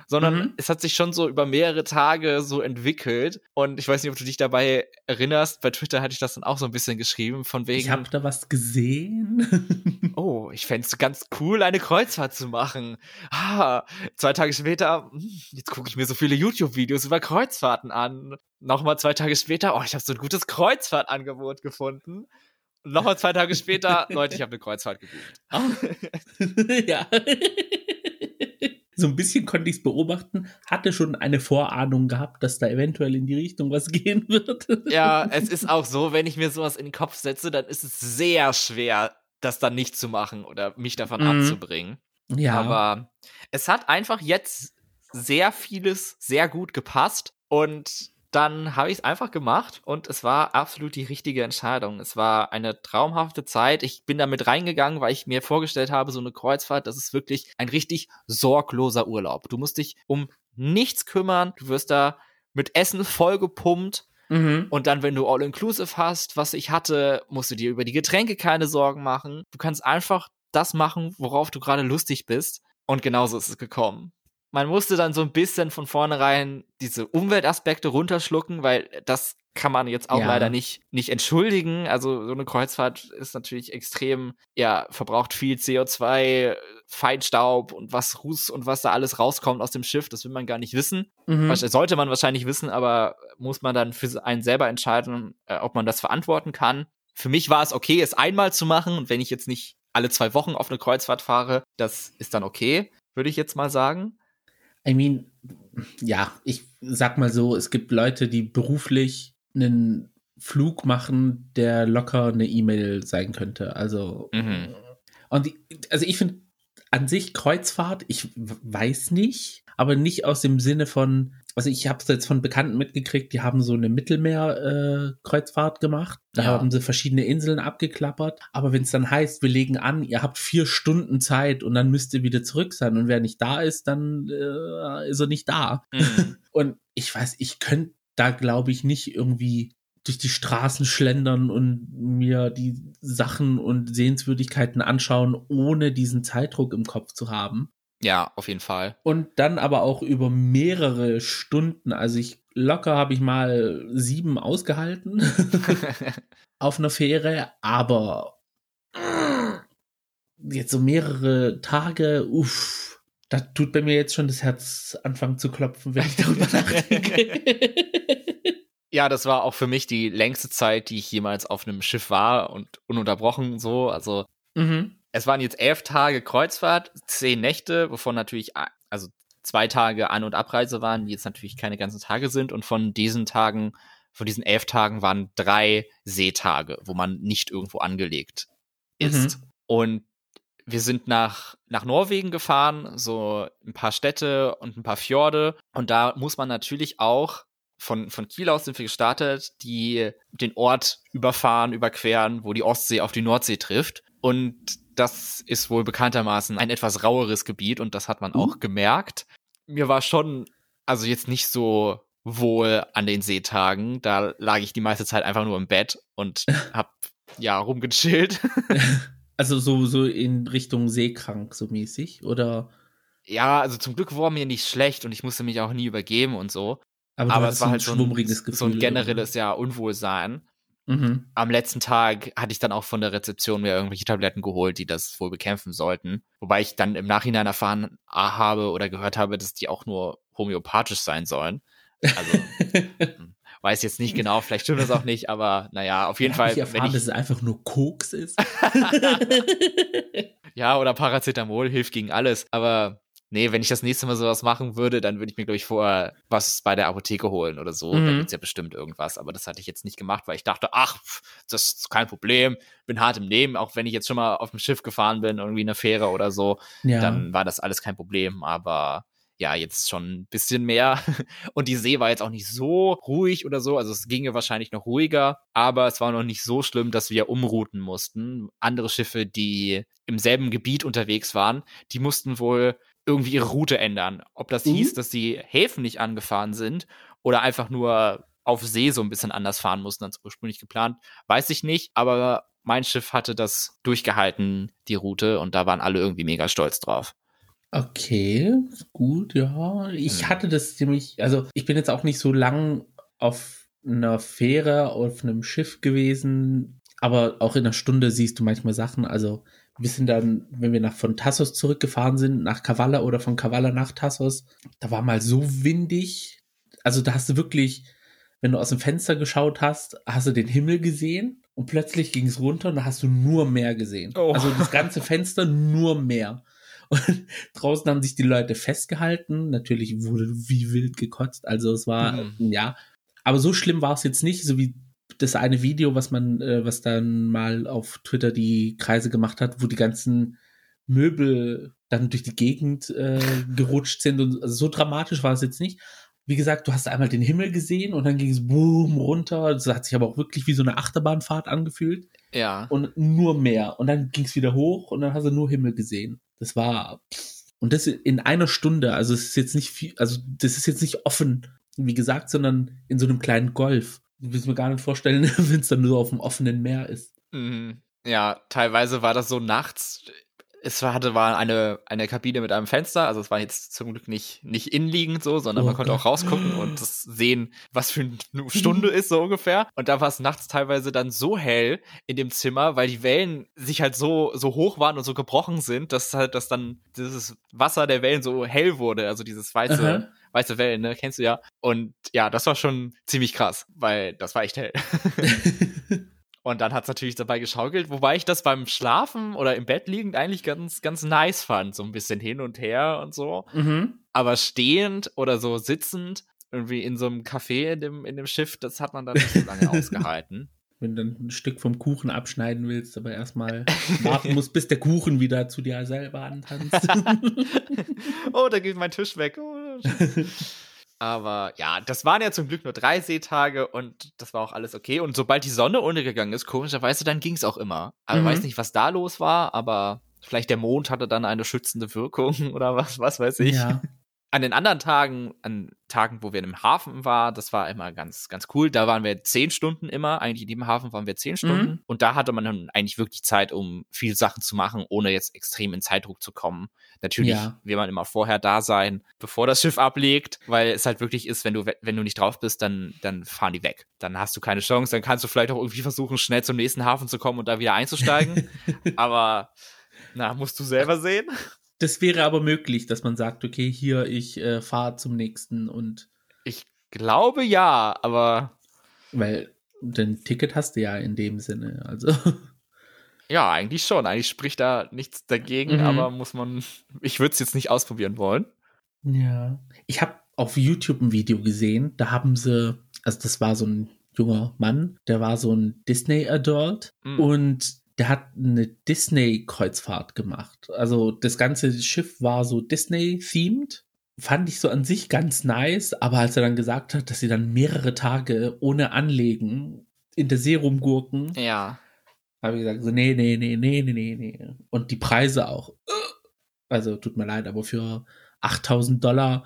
sondern mhm. es hat sich schon so über mehrere Tage so entwickelt. Und ich weiß nicht, ob du dich dabei erinnerst. Bei Twitter hatte ich das dann auch so ein bisschen geschrieben, von wegen. Ich habe da was gesehen. oh, ich fände es ganz cool, eine Kreuzfahrt zu machen. Ah, zwei Tage später, hm, jetzt gucke ich mir so viele YouTube-Videos über Kreuzfahrten an. Nochmal zwei Tage später, oh, ich habe so ein gutes Kreuzfahrtangebot gefunden. Nochmal zwei Tage später, Leute, ich habe eine Kreuzfahrt gebucht. Oh. ja so ein bisschen konnte ich es beobachten, hatte schon eine Vorahnung gehabt, dass da eventuell in die Richtung was gehen wird. Ja, es ist auch so, wenn ich mir sowas in den Kopf setze, dann ist es sehr schwer, das dann nicht zu machen oder mich davon mhm. abzubringen. Ja. Aber es hat einfach jetzt sehr vieles sehr gut gepasst und dann habe ich es einfach gemacht und es war absolut die richtige Entscheidung. Es war eine traumhafte Zeit. Ich bin damit reingegangen, weil ich mir vorgestellt habe, so eine Kreuzfahrt, das ist wirklich ein richtig sorgloser Urlaub. Du musst dich um nichts kümmern. Du wirst da mit Essen vollgepumpt. Mhm. Und dann, wenn du All-Inclusive hast, was ich hatte, musst du dir über die Getränke keine Sorgen machen. Du kannst einfach das machen, worauf du gerade lustig bist. Und genauso ist es gekommen man musste dann so ein bisschen von vornherein diese Umweltaspekte runterschlucken, weil das kann man jetzt auch ja. leider nicht, nicht entschuldigen. Also so eine Kreuzfahrt ist natürlich extrem, ja, verbraucht viel CO2, Feinstaub und was Ruß und was da alles rauskommt aus dem Schiff, das will man gar nicht wissen. Mhm. Sollte man wahrscheinlich wissen, aber muss man dann für einen selber entscheiden, äh, ob man das verantworten kann. Für mich war es okay, es einmal zu machen und wenn ich jetzt nicht alle zwei Wochen auf eine Kreuzfahrt fahre, das ist dann okay, würde ich jetzt mal sagen. I mean, ja, ich sag mal so, es gibt Leute, die beruflich einen Flug machen, der locker eine E-Mail sein könnte. Also, mhm. und die, also ich finde an sich Kreuzfahrt, ich weiß nicht, aber nicht aus dem Sinne von, also ich habe es jetzt von Bekannten mitgekriegt, die haben so eine Mittelmeer-Kreuzfahrt äh, gemacht. Da ja. haben sie verschiedene Inseln abgeklappert. Aber wenn es dann heißt, wir legen an, ihr habt vier Stunden Zeit und dann müsst ihr wieder zurück sein. Und wer nicht da ist, dann äh, ist er nicht da. Mhm. Und ich weiß, ich könnte da, glaube ich, nicht irgendwie durch die Straßen schlendern und mir die Sachen und Sehenswürdigkeiten anschauen, ohne diesen Zeitdruck im Kopf zu haben. Ja, auf jeden Fall. Und dann aber auch über mehrere Stunden. Also ich locker habe ich mal sieben ausgehalten auf einer Fähre, aber jetzt so mehrere Tage, uff, da tut bei mir jetzt schon das Herz anfangen zu klopfen, wenn ich darüber nachdenke. Ja, das war auch für mich die längste Zeit, die ich jemals auf einem Schiff war und ununterbrochen so. Also mhm. Es waren jetzt elf Tage Kreuzfahrt, zehn Nächte, wovon natürlich, also zwei Tage An- und Abreise waren, die jetzt natürlich keine ganzen Tage sind. Und von diesen Tagen, von diesen elf Tagen waren drei Seetage, wo man nicht irgendwo angelegt ist. Mhm. Und wir sind nach, nach Norwegen gefahren, so ein paar Städte und ein paar Fjorde. Und da muss man natürlich auch von, von Kiel aus sind wir gestartet, die den Ort überfahren, überqueren, wo die Ostsee auf die Nordsee trifft. Und das ist wohl bekanntermaßen ein etwas raueres Gebiet und das hat man mhm. auch gemerkt. Mir war schon, also jetzt nicht so wohl an den Seetagen. Da lag ich die meiste Zeit einfach nur im Bett und hab ja rumgechillt. Also so, so in Richtung seekrank, so mäßig, oder? Ja, also zum Glück war mir nicht schlecht und ich musste mich auch nie übergeben und so. Aber, Aber es war halt so ein, so ein generelles, ja, Unwohlsein. Mhm. Am letzten Tag hatte ich dann auch von der Rezeption mir irgendwelche Tabletten geholt, die das wohl bekämpfen sollten. Wobei ich dann im Nachhinein erfahren habe oder gehört habe, dass die auch nur homöopathisch sein sollen. Also hm, weiß jetzt nicht genau, vielleicht stimmt das auch nicht, aber naja, auf jeden ja, Fall. Ich erfahren, wenn ich, dass es einfach nur Koks ist. ja, oder Paracetamol hilft gegen alles, aber nee, wenn ich das nächste Mal sowas machen würde, dann würde ich mir, glaube ich, vorher was bei der Apotheke holen oder so. Mhm. Da gibt's ja bestimmt irgendwas. Aber das hatte ich jetzt nicht gemacht, weil ich dachte, ach, das ist kein Problem, bin hart im Nehmen, auch wenn ich jetzt schon mal auf dem Schiff gefahren bin, irgendwie eine Fähre oder so, ja. dann war das alles kein Problem. Aber ja, jetzt schon ein bisschen mehr. Und die See war jetzt auch nicht so ruhig oder so. Also es ginge wahrscheinlich noch ruhiger, aber es war noch nicht so schlimm, dass wir umrouten mussten. Andere Schiffe, die im selben Gebiet unterwegs waren, die mussten wohl irgendwie ihre Route ändern. Ob das mhm. hieß, dass die Häfen nicht angefahren sind oder einfach nur auf See so ein bisschen anders fahren mussten als ursprünglich geplant. Weiß ich nicht, aber mein Schiff hatte das durchgehalten, die Route, und da waren alle irgendwie mega stolz drauf. Okay, gut, ja. Ich Hm. hatte das ziemlich, also ich bin jetzt auch nicht so lang auf einer Fähre, auf einem Schiff gewesen, aber auch in einer Stunde siehst du manchmal Sachen. Also wir sind dann, wenn wir nach von Tassos zurückgefahren sind, nach Kavala oder von Kavala nach Tassos, da war mal so windig. Also da hast du wirklich, wenn du aus dem Fenster geschaut hast, hast du den Himmel gesehen und plötzlich ging es runter und da hast du nur Meer gesehen. Oh. Also das ganze Fenster nur Meer. Und draußen haben sich die Leute festgehalten. Natürlich wurde wie wild gekotzt. Also es war, Mhm. ja. Aber so schlimm war es jetzt nicht, so wie das eine Video, was man, äh, was dann mal auf Twitter die Kreise gemacht hat, wo die ganzen Möbel dann durch die Gegend äh, gerutscht sind. Und also so dramatisch war es jetzt nicht. Wie gesagt, du hast einmal den Himmel gesehen und dann ging es boom runter. Das hat sich aber auch wirklich wie so eine Achterbahnfahrt angefühlt Ja. und nur Meer. Und dann ging es wieder hoch und dann hast du nur Himmel gesehen. Das war. Und das in einer Stunde. Also es ist jetzt nicht viel, also das ist jetzt nicht offen, wie gesagt, sondern in so einem kleinen Golf. Will es mir gar nicht vorstellen, wenn es dann nur auf dem offenen Meer ist. Mhm. Ja, teilweise war das so nachts. Es war, hatte war eine, eine Kabine mit einem Fenster, also es war jetzt zum Glück nicht, nicht innenliegend so, sondern Oh man konnte Gott. auch rausgucken und das sehen, was für eine Stunde ist, so ungefähr. Und da war es nachts teilweise dann so hell in dem Zimmer, weil die Wellen sich halt so, so hoch waren und so gebrochen sind, dass halt das dann dieses Wasser der Wellen so hell wurde, also dieses weiße, Aha. Weiße Wellen, ne, kennst du ja. Und ja, das war schon ziemlich krass, weil das war echt hell. Und dann hat's natürlich dabei geschaukelt, wobei ich das beim Schlafen oder im Bett liegend eigentlich ganz, ganz nice fand. So ein bisschen hin und her und so. mhm. Aber stehend oder so sitzend, irgendwie in so einem Café in dem, in dem Schiff, das hat man dann nicht so lange ausgehalten. Wenn du dann ein Stück vom Kuchen abschneiden willst, aber erstmal warten musst, bis der Kuchen wieder zu dir selber antanzt. oh, da geht mein Tisch weg. Oh, Aber ja, das waren ja zum Glück nur drei Seetage und das war auch alles okay. Und sobald die Sonne untergegangen ist, komischerweise, dann ging's auch immer. Also Mhm. weiß nicht, was da los war, aber vielleicht der Mond hatte dann eine schützende Wirkung oder was, was weiß ich. ja. An den anderen Tagen, an Tagen, wo wir im Hafen waren, das war immer ganz, ganz cool. Da waren wir zehn Stunden immer. Eigentlich in dem Hafen waren wir zehn Stunden. Und da hatte man dann eigentlich wirklich Zeit, um viel Sachen zu machen, ohne jetzt extrem in Zeitdruck zu kommen. Natürlich Ja. will man immer vorher da sein, bevor das Schiff ablegt, weil es halt wirklich ist, wenn du, we- wenn du nicht drauf bist, dann, dann fahren die weg. Dann hast du keine Chance. Dann kannst du vielleicht auch irgendwie versuchen, schnell zum nächsten Hafen zu kommen und da wieder einzusteigen. Aber, na, musst du selber sehen. Das wäre aber möglich, dass man sagt, okay, hier, ich äh, fahre zum nächsten und Ich glaube ja, aber weil dein Ticket hast du ja in dem Sinne. Also Ja, eigentlich schon. Eigentlich spricht da nichts dagegen, Mhm. aber muss man. Ich würde es jetzt nicht ausprobieren wollen. Ja. Ich habe auf YouTube ein Video gesehen, da haben sie, also das war so ein junger Mann, der war so ein Disney-Adult Mhm. und der hat eine Disney-Kreuzfahrt gemacht. Also das ganze Schiff war so Disney-themed. Fand ich so an sich ganz nice, aber als er dann gesagt hat, dass sie dann mehrere Tage ohne Anlegen in der See rumgurken, Ja. habe ich gesagt, so, nee, nee, nee, nee, nee, nee, nee. Und die Preise auch. Also, tut mir leid, aber für 8000 Dollar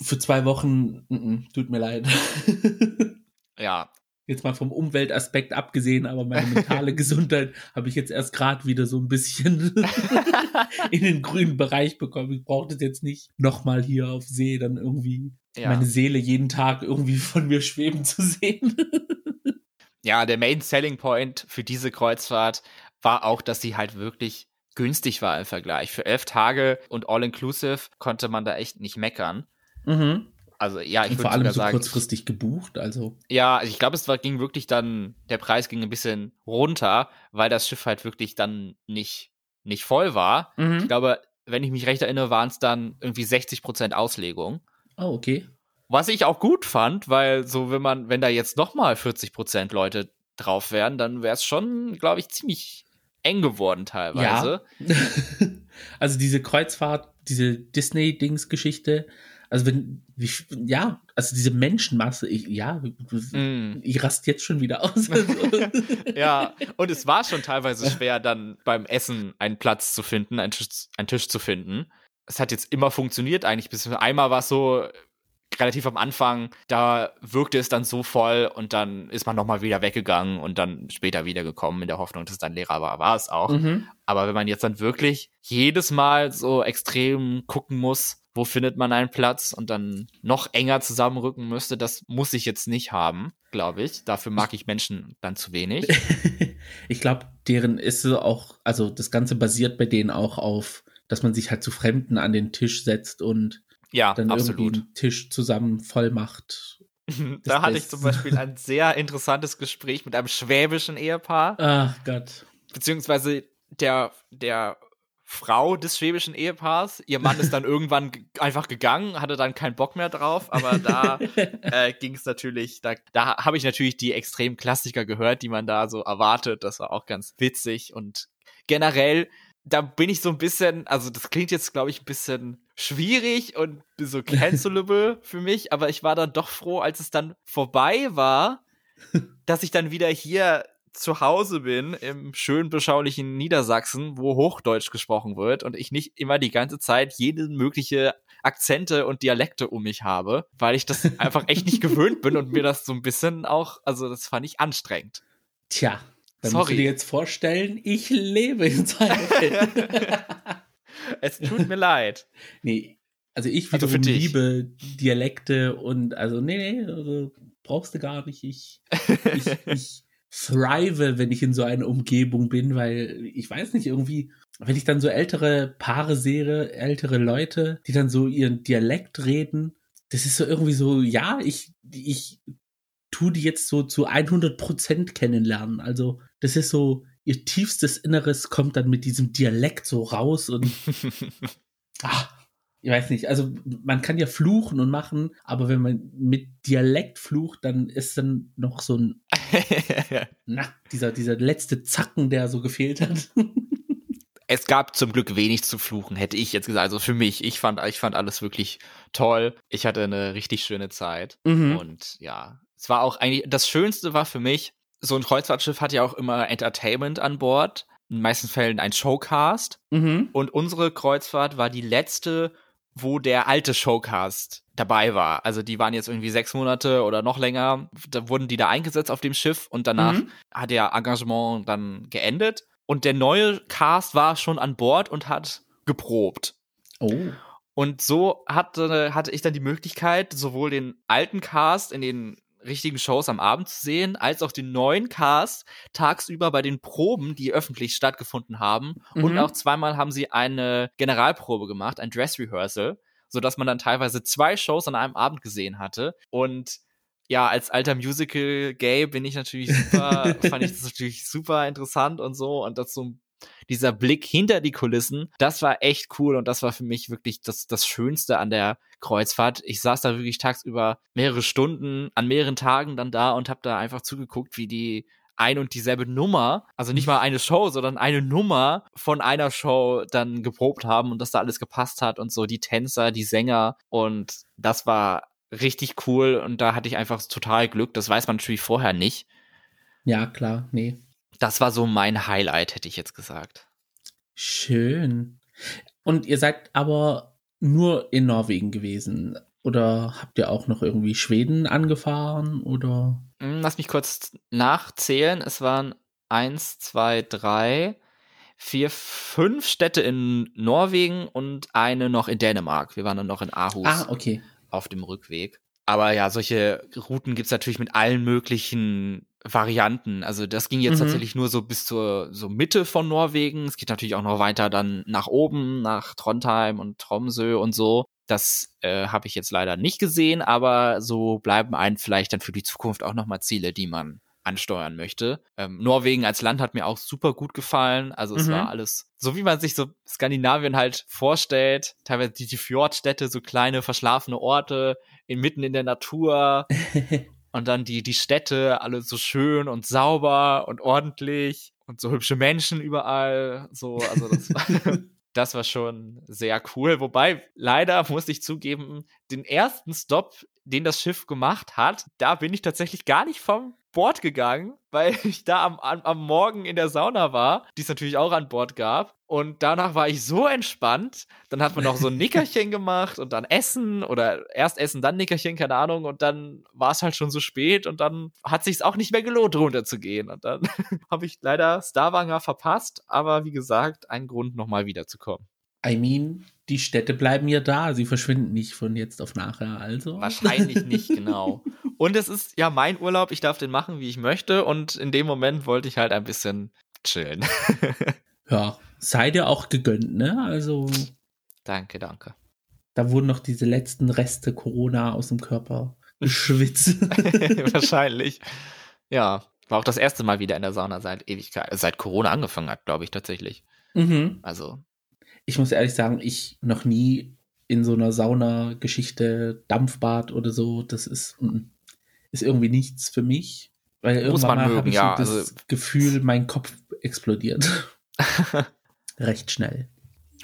für zwei Wochen, mm, mm, tut mir leid. Ja. Jetzt mal vom Umweltaspekt abgesehen, aber meine mentale Gesundheit habe ich jetzt erst gerade wieder so ein bisschen in den grünen Bereich bekommen. Ich brauche das jetzt nicht nochmal hier auf See dann irgendwie Ja. meine Seele jeden Tag irgendwie von mir schweben zu sehen. ja, der Main Selling Point für diese Kreuzfahrt war auch, dass sie halt wirklich günstig war im Vergleich. Für elf Tage und All-Inclusive konnte man da echt nicht meckern. mhm. Also ja, ich würde vor allem so sagen, kurzfristig gebucht, also. ja, also ich glaube, es war, ging wirklich dann, der Preis ging ein bisschen runter, weil das Schiff halt wirklich dann nicht, nicht voll war. Mhm. Ich glaube, wenn ich mich recht erinnere, waren es dann irgendwie 60% Auslegung. Oh, okay. Was ich auch gut fand, weil so, wenn man, wenn da jetzt nochmal 40% Leute drauf wären, dann wäre es schon, glaube ich, ziemlich eng geworden teilweise. also diese Kreuzfahrt, diese Disney-Dings-Geschichte, also wenn, wie, ja, also diese Menschenmasse, ich, ja, Mm. ich rast jetzt schon wieder aus. Also, Ja, und es war schon teilweise schwer, dann beim Essen einen Platz zu finden, einen Tisch, einen Tisch zu finden. Es hat jetzt immer funktioniert eigentlich, bis einmal war es so relativ am Anfang, da wirkte es dann so voll und dann ist man nochmal wieder weggegangen und dann später wiedergekommen in der Hoffnung, dass es dann Lehrer war, war es auch. Mhm. Aber wenn man jetzt dann wirklich jedes Mal so extrem gucken muss, wo findet man einen Platz und dann noch enger zusammenrücken müsste, das muss ich jetzt nicht haben, glaube ich. Dafür mag ich Menschen dann zu wenig. ich glaube, deren ist so auch, also das Ganze basiert bei denen auch auf, dass man sich halt zu Fremden an den Tisch setzt und ja, dann absolut. irgendwie einen Tisch zusammen voll macht. da hatte ich zum Beispiel ein sehr interessantes Gespräch mit einem schwäbischen Ehepaar. Ach Gott. Beziehungsweise der, der Frau des schwäbischen Ehepaars. Ihr Mann ist dann irgendwann einfach gegangen, hatte dann keinen Bock mehr drauf, aber da äh, ging es natürlich, da, da habe ich natürlich die extremen Klassiker gehört, die man da so erwartet. Das war auch ganz witzig und generell, da bin ich so ein bisschen, also das klingt jetzt, glaube ich, ein bisschen schwierig und so cancelable für mich, aber ich war dann doch froh, als es dann vorbei war, dass ich dann wieder hier zu Hause bin, im schön beschaulichen Niedersachsen, wo Hochdeutsch gesprochen wird und ich nicht immer die ganze Zeit jede mögliche Akzente und Dialekte um mich habe, weil ich das einfach echt nicht gewöhnt bin und mir das so ein bisschen auch, also das fand ich anstrengend. Tja, dann Sorry. musst du dir jetzt vorstellen, ich lebe in Welt. es tut mir leid. Nee, also ich also also liebe Dialekte und also nee, nee, also brauchst du gar nicht. Ich, ich, ich thrive, wenn ich in so einer Umgebung bin, weil ich weiß nicht, irgendwie, wenn ich dann so ältere Paare sehe, ältere Leute, die dann so ihren Dialekt reden, das ist so irgendwie so, ja, ich, ich tu die jetzt so zu 100 Prozent kennenlernen. Also, das ist so, ihr tiefstes Inneres kommt dann mit diesem Dialekt so raus und, ach, ich weiß nicht, also man kann ja fluchen und machen, aber wenn man mit Dialekt flucht, dann ist dann noch so ein, na, dieser, dieser letzte Zacken, der so gefehlt hat. es gab zum Glück wenig zu fluchen, hätte ich jetzt gesagt. Also für mich, ich fand, ich fand alles wirklich toll. Ich hatte eine richtig schöne Zeit. Mhm. Und ja, es war auch eigentlich, das Schönste war für mich, so ein Kreuzfahrtschiff hat ja auch immer Entertainment an Bord. In den meisten Fällen ein Showcast. Mhm. Und unsere Kreuzfahrt war die letzte, wo der alte Showcast dabei war. Also die waren jetzt irgendwie sechs Monate oder noch länger, da wurden die da eingesetzt auf dem Schiff und danach mhm. hat der Engagement dann geendet. Und der neue Cast war schon an Bord und hat geprobt. Oh. Und so hatte, hatte ich dann die Möglichkeit, sowohl den alten Cast in den richtigen Shows am Abend zu sehen, als auch den neuen Cast tagsüber bei den Proben, die öffentlich stattgefunden haben. Mhm. Und auch zweimal haben sie eine Generalprobe gemacht, ein Dress Rehearsal, sodass man dann teilweise zwei Shows an einem Abend gesehen hatte. Und ja, als alter Musical-Gay bin ich natürlich super, fand ich das natürlich super interessant und so. Und das so dieser Blick hinter die Kulissen, das war echt cool und das war für mich wirklich das, das Schönste an der Kreuzfahrt. Ich saß da wirklich tagsüber mehrere Stunden, an mehreren Tagen dann da und habe da einfach zugeguckt, wie die ein und dieselbe Nummer, also nicht mal eine Show, sondern eine Nummer von einer Show dann geprobt haben und dass da alles gepasst hat und so die Tänzer, die Sänger und das war richtig cool und da hatte ich einfach total Glück. Das weiß man natürlich vorher nicht. Ja, klar, nee. Das war so mein Highlight, hätte ich jetzt gesagt. Schön. Und ihr seid aber nur in Norwegen gewesen. Oder habt ihr auch noch irgendwie Schweden angefahren? Oder? Hm, lass mich kurz nachzählen. Es waren eins, zwei, drei, vier, fünf Städte in Norwegen und eine noch in Dänemark. Wir waren dann noch in Aarhus. Ah, okay. Auf dem Rückweg. Aber ja, solche Routen gibt es natürlich mit allen möglichen Varianten. Also das ging jetzt mhm. tatsächlich nur so bis zur so Mitte von Norwegen. Es geht natürlich auch noch weiter dann nach oben, nach Trondheim und Tromsø und so. Das äh, habe ich jetzt leider nicht gesehen, aber so bleiben einem vielleicht dann für die Zukunft auch nochmal Ziele, die man ansteuern möchte. Ähm, Norwegen als Land hat mir auch super gut gefallen. Also es mhm. war alles so, wie man sich so Skandinavien halt vorstellt. Teilweise die, die Fjordstädte, so kleine verschlafene Orte inmitten in der Natur Und dann die, die Städte, alle so schön und sauber und ordentlich und so hübsche Menschen überall. So, also das war, das war schon sehr cool. Wobei, leider muss ich zugeben, den ersten Stop, den das Schiff gemacht hat, da bin ich tatsächlich gar nicht vom Bord gegangen, weil ich da am, am, am Morgen in der Sauna war, die es natürlich auch an Bord gab. Und danach war ich so entspannt. Dann hat man noch so ein Nickerchen gemacht und dann Essen oder erst Essen, dann Nickerchen, keine Ahnung. Und dann war es halt schon so spät und dann hat sich auch nicht mehr gelohnt, runterzugehen. Und dann habe ich leider Starwanger verpasst. Aber wie gesagt, ein Grund, nochmal wiederzukommen. I mean, die Städte bleiben ja da, sie verschwinden nicht von jetzt auf nachher, also. Wahrscheinlich nicht, genau. Und es ist ja mein Urlaub, ich darf den machen, wie ich möchte. Und in dem Moment wollte ich halt ein bisschen chillen. ja, sei dir auch gegönnt, ne? Also. Danke, danke. Da wurden noch diese letzten Reste Corona aus dem Körper geschwitzt. Wahrscheinlich. Ja, war auch das erste Mal wieder in der Sauna seit Ewigkeit, seit Corona angefangen hat, glaube ich tatsächlich. Mhm. Also ich muss ehrlich sagen, ich noch nie in so einer Sauna-Geschichte, Dampfbad oder so, das ist, mm, ist irgendwie nichts für mich. Weil irgendwann mögen, ich ja. So das also, Gefühl, mein Kopf explodiert. Recht schnell.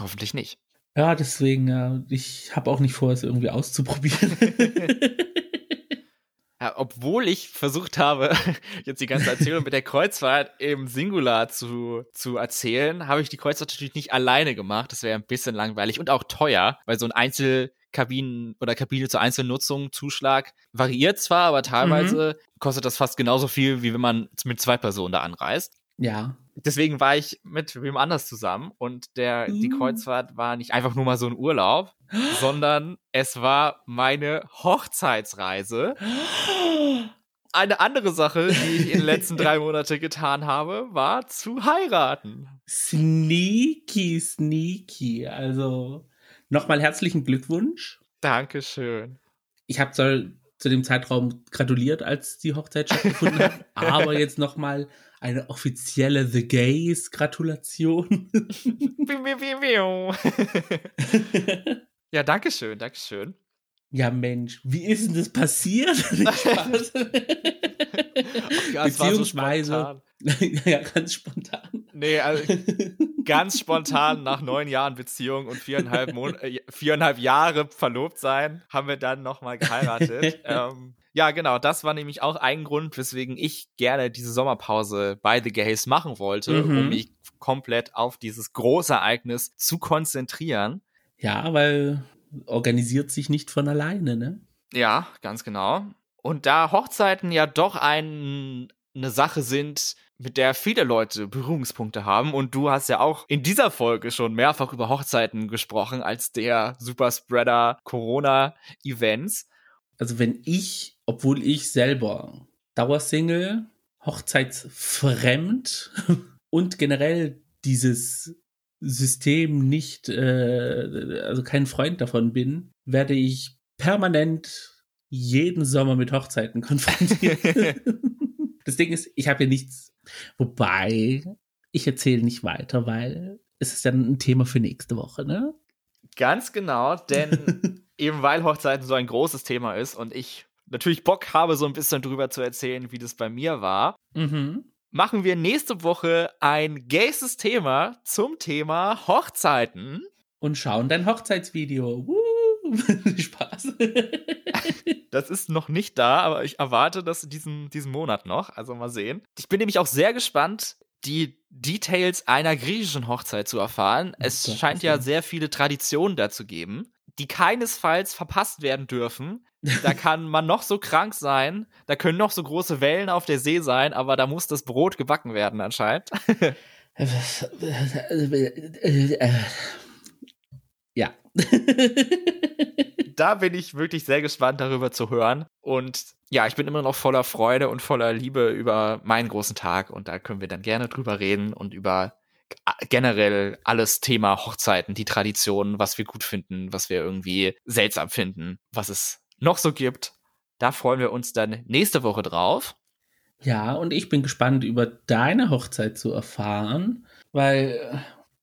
Hoffentlich nicht. Ja, deswegen, ja, ich habe auch nicht vor, es irgendwie auszuprobieren. Ja, obwohl ich versucht habe, jetzt die ganze Erzählung mit der Kreuzfahrt im Singular zu, zu erzählen, habe ich die Kreuzfahrt natürlich nicht alleine gemacht. Das wäre ein bisschen langweilig und auch teuer, weil so ein Einzelkabinen oder Kabine zur Einzelnutzung Zuschlag variiert zwar, aber teilweise mhm. kostet das fast genauso viel, wie wenn man mit zwei Personen da anreist. Ja. Deswegen war ich mit wem anders zusammen und der, mhm. die Kreuzfahrt war nicht einfach nur mal so ein Urlaub, sondern es war meine Hochzeitsreise. Eine andere Sache, die ich in den letzten drei Monaten getan habe, war zu heiraten. Sneaky, sneaky. Also nochmal herzlichen Glückwunsch. Dankeschön. Ich habe zu dem Zeitraum gratuliert, als die Hochzeit stattgefunden hat, aber jetzt nochmal eine offizielle The Gays Gratulation. ja, danke schön, danke schön. Ja, Mensch, wie ist denn das passiert? ja, Beziehungsweise, so ja, ganz spontan. Nee, also ganz spontan nach neun Jahren Beziehung und viereinhalb, Mon äh, viereinhalb Jahre verlobt sein, haben wir dann nochmal geheiratet. ähm, ja, genau, das war nämlich auch ein Grund, weswegen ich gerne diese Sommerpause bei The Gays machen wollte, mhm. um mich komplett auf dieses Großereignis zu konzentrieren. Ja, weil organisiert sich nicht von alleine, ne? Ja, ganz genau. Und da Hochzeiten ja doch ein, eine Sache sind, mit der viele Leute Berührungspunkte haben. Und du hast ja auch in dieser Folge schon mehrfach über Hochzeiten gesprochen als der Superspreader Corona-Events. Also wenn ich obwohl ich selber Dauersingle, hochzeitsfremd und generell dieses System nicht, äh, also kein Freund davon bin, werde ich permanent jeden Sommer mit Hochzeiten konfrontiert. das Ding ist, ich habe ja nichts, wobei ich erzähle nicht weiter, weil es ist dann ein Thema für nächste Woche, ne? Ganz genau, denn eben weil Hochzeiten so ein großes Thema ist und ich natürlich Bock habe, so ein bisschen drüber zu erzählen, wie das bei mir war, mhm. machen wir nächste Woche ein gaystes Thema zum Thema Hochzeiten. Und schauen dein Hochzeitsvideo. Spaß. das ist noch nicht da, aber ich erwarte das diesen, diesen Monat noch. Also mal sehen. Ich bin nämlich auch sehr gespannt, die Details einer griechischen Hochzeit zu erfahren. Es oh scheint ja sehr viele Traditionen dazu geben, die keinesfalls verpasst werden dürfen. Da kann man noch so krank sein, da können noch so große Wellen auf der See sein, aber da muss das Brot gebacken werden anscheinend. ja. da bin ich wirklich sehr gespannt darüber zu hören. Und ja, ich bin immer noch voller Freude und voller Liebe über meinen großen Tag. Und da können wir dann gerne drüber reden und über generell alles Thema Hochzeiten, die Traditionen, was wir gut finden, was wir irgendwie seltsam finden, was es noch so gibt. Da freuen wir uns dann nächste Woche drauf. Ja, und ich bin gespannt, über deine Hochzeit zu erfahren, weil äh,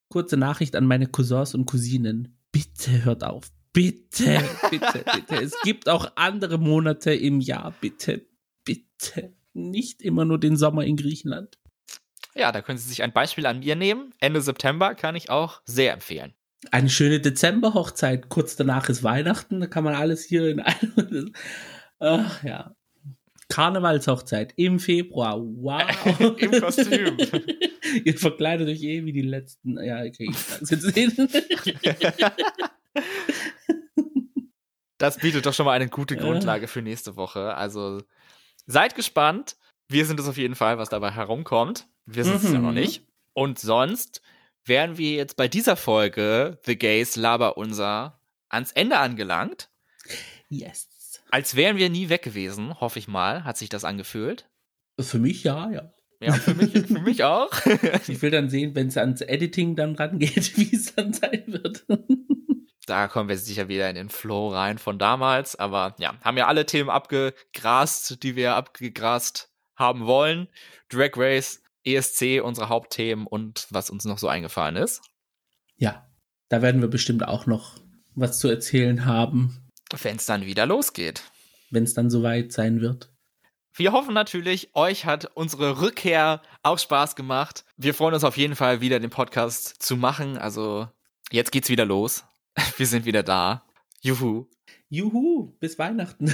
kurze Nachricht an meine Cousins und Cousinen. Bitte hört auf. Bitte, bitte, bitte. Es gibt auch andere Monate im Jahr. Bitte, bitte. Nicht immer nur den Sommer in Griechenland. Ja, da können Sie sich ein Beispiel an mir nehmen. Ende September kann ich auch sehr empfehlen. Eine schöne Dezemberhochzeit. Kurz danach ist Weihnachten. Da kann man alles hier in einem. Ach ja. Karnevalshochzeit im Februar. Wow. Im Kostüm. Ihr verkleidet euch eh wie die letzten. Ja, okay, ich kann es jetzt sehen. Das bietet doch schon mal eine gute Grundlage für nächste Woche. Also seid gespannt. Wir sind es auf jeden Fall, was dabei herumkommt. Wir sind es ja noch Mhm. nicht. Und sonst wären wir jetzt bei dieser Folge The Gays Laber unser ans Ende angelangt. Yes. Als wären wir nie weg gewesen, hoffe ich mal, hat sich das angefühlt. Für mich ja, ja. Ja, für mich, für mich auch. Ich will dann sehen, wenn es ans Editing dann rangeht, wie es dann sein wird. Da kommen wir sicher wieder in den Flow rein von damals. Aber ja, haben ja alle Themen abgegrast, die wir abgegrast haben wollen. Drag Race, ESC, unsere Hauptthemen und was uns noch so eingefallen ist. Ja, da werden wir bestimmt auch noch was zu erzählen haben, Wenn es dann wieder losgeht. wenn es dann soweit sein wird. Wir hoffen natürlich, euch hat unsere Rückkehr auch Spaß gemacht. Wir freuen uns auf jeden Fall wieder den Podcast zu machen. Also jetzt geht's wieder los. Wir sind wieder da. Juhu. Juhu, bis Weihnachten.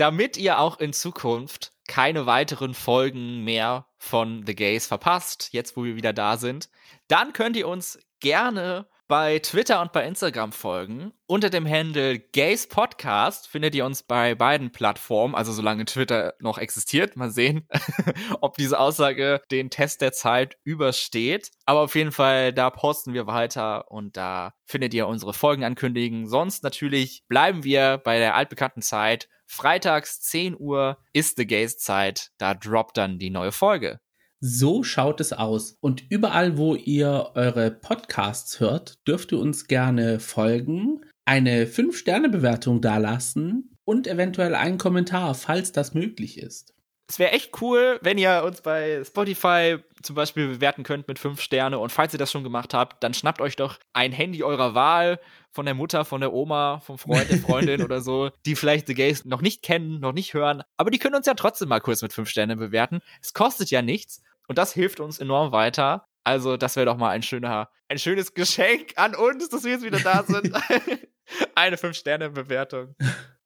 damit ihr auch in Zukunft keine weiteren Folgen mehr von The Gays verpasst, jetzt wo wir wieder da sind, dann könnt ihr uns gerne bei Twitter und bei Instagram folgen. Unter dem Handle Gays Podcast findet ihr uns bei beiden Plattformen, also solange Twitter noch existiert. Mal sehen, ob diese Aussage den Test der Zeit übersteht. Aber auf jeden Fall, da posten wir weiter und da findet ihr unsere Folgen ankündigen. Sonst natürlich bleiben wir bei der altbekannten Zeit. Freitags 10 Uhr ist The Gays Zeit. Da droppt dann die neue Folge. So schaut es aus. Und überall, wo ihr eure Podcasts hört, dürft ihr uns gerne folgen, eine 5-Sterne-Bewertung dalassen und eventuell einen Kommentar, falls das möglich ist. Es wäre echt cool, wenn ihr uns bei Spotify zum Beispiel bewerten könnt mit fünf Sterne. Und falls ihr das schon gemacht habt, dann schnappt euch doch ein Handy eurer Wahl von der Mutter, von der Oma, vom Freund, der Freundin oder so, die vielleicht The Gays noch nicht kennen, noch nicht hören. Aber die können uns ja trotzdem mal kurz mit fünf Sternen bewerten. Es kostet ja nichts und das hilft uns enorm weiter. Also, das wäre doch mal ein schöner, ein schönes Geschenk an uns, dass wir jetzt wieder da sind. Eine Fünf-Sterne-Bewertung.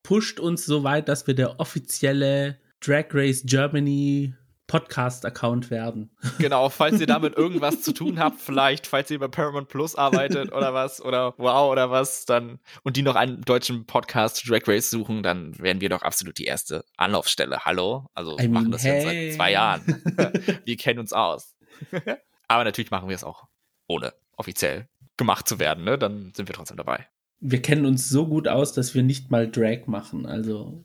Pusht uns so weit, dass wir der offizielle Drag Race Germany Podcast-Account werden. Genau, falls ihr damit irgendwas zu tun habt, vielleicht, falls ihr bei Paramount Plus arbeitet oder was, oder wow oder was, dann, und die noch einen deutschen Podcast zu Drag Race suchen, dann wären wir doch absolut die erste Anlaufstelle. Hallo? Also, I wir machen mean, das jetzt hey. seit zwei Jahren. wir kennen uns aus. Aber natürlich machen wir es auch ohne offiziell gemacht zu werden, ne? Dann sind wir trotzdem dabei. Wir kennen uns so gut aus, dass wir nicht mal Drag machen. Also,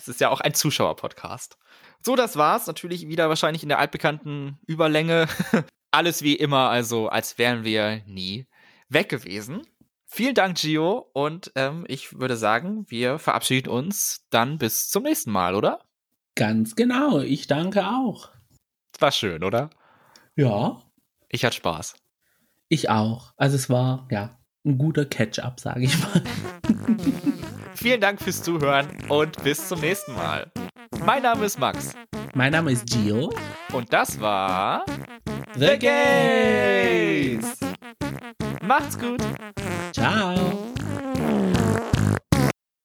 Das ist ja auch ein Zuschauer-Podcast. So, das war's. Natürlich wieder wahrscheinlich in der altbekannten Überlänge. Alles wie immer, also als wären wir nie weg gewesen. Vielen Dank, Gio. Und ähm, ich würde sagen, wir verabschieden uns dann bis zum nächsten Mal, oder? ganz genau. Ich danke auch. War schön, oder? Ja, Ich hatte Spaß. ich auch. Also, es war, ja, ein guter Catch-up, sage ich mal. Vielen Dank fürs Zuhören und bis zum nächsten Mal. Mein Name ist Max Mein Name ist Gio. und das war The Gays. Macht's gut. Ciao.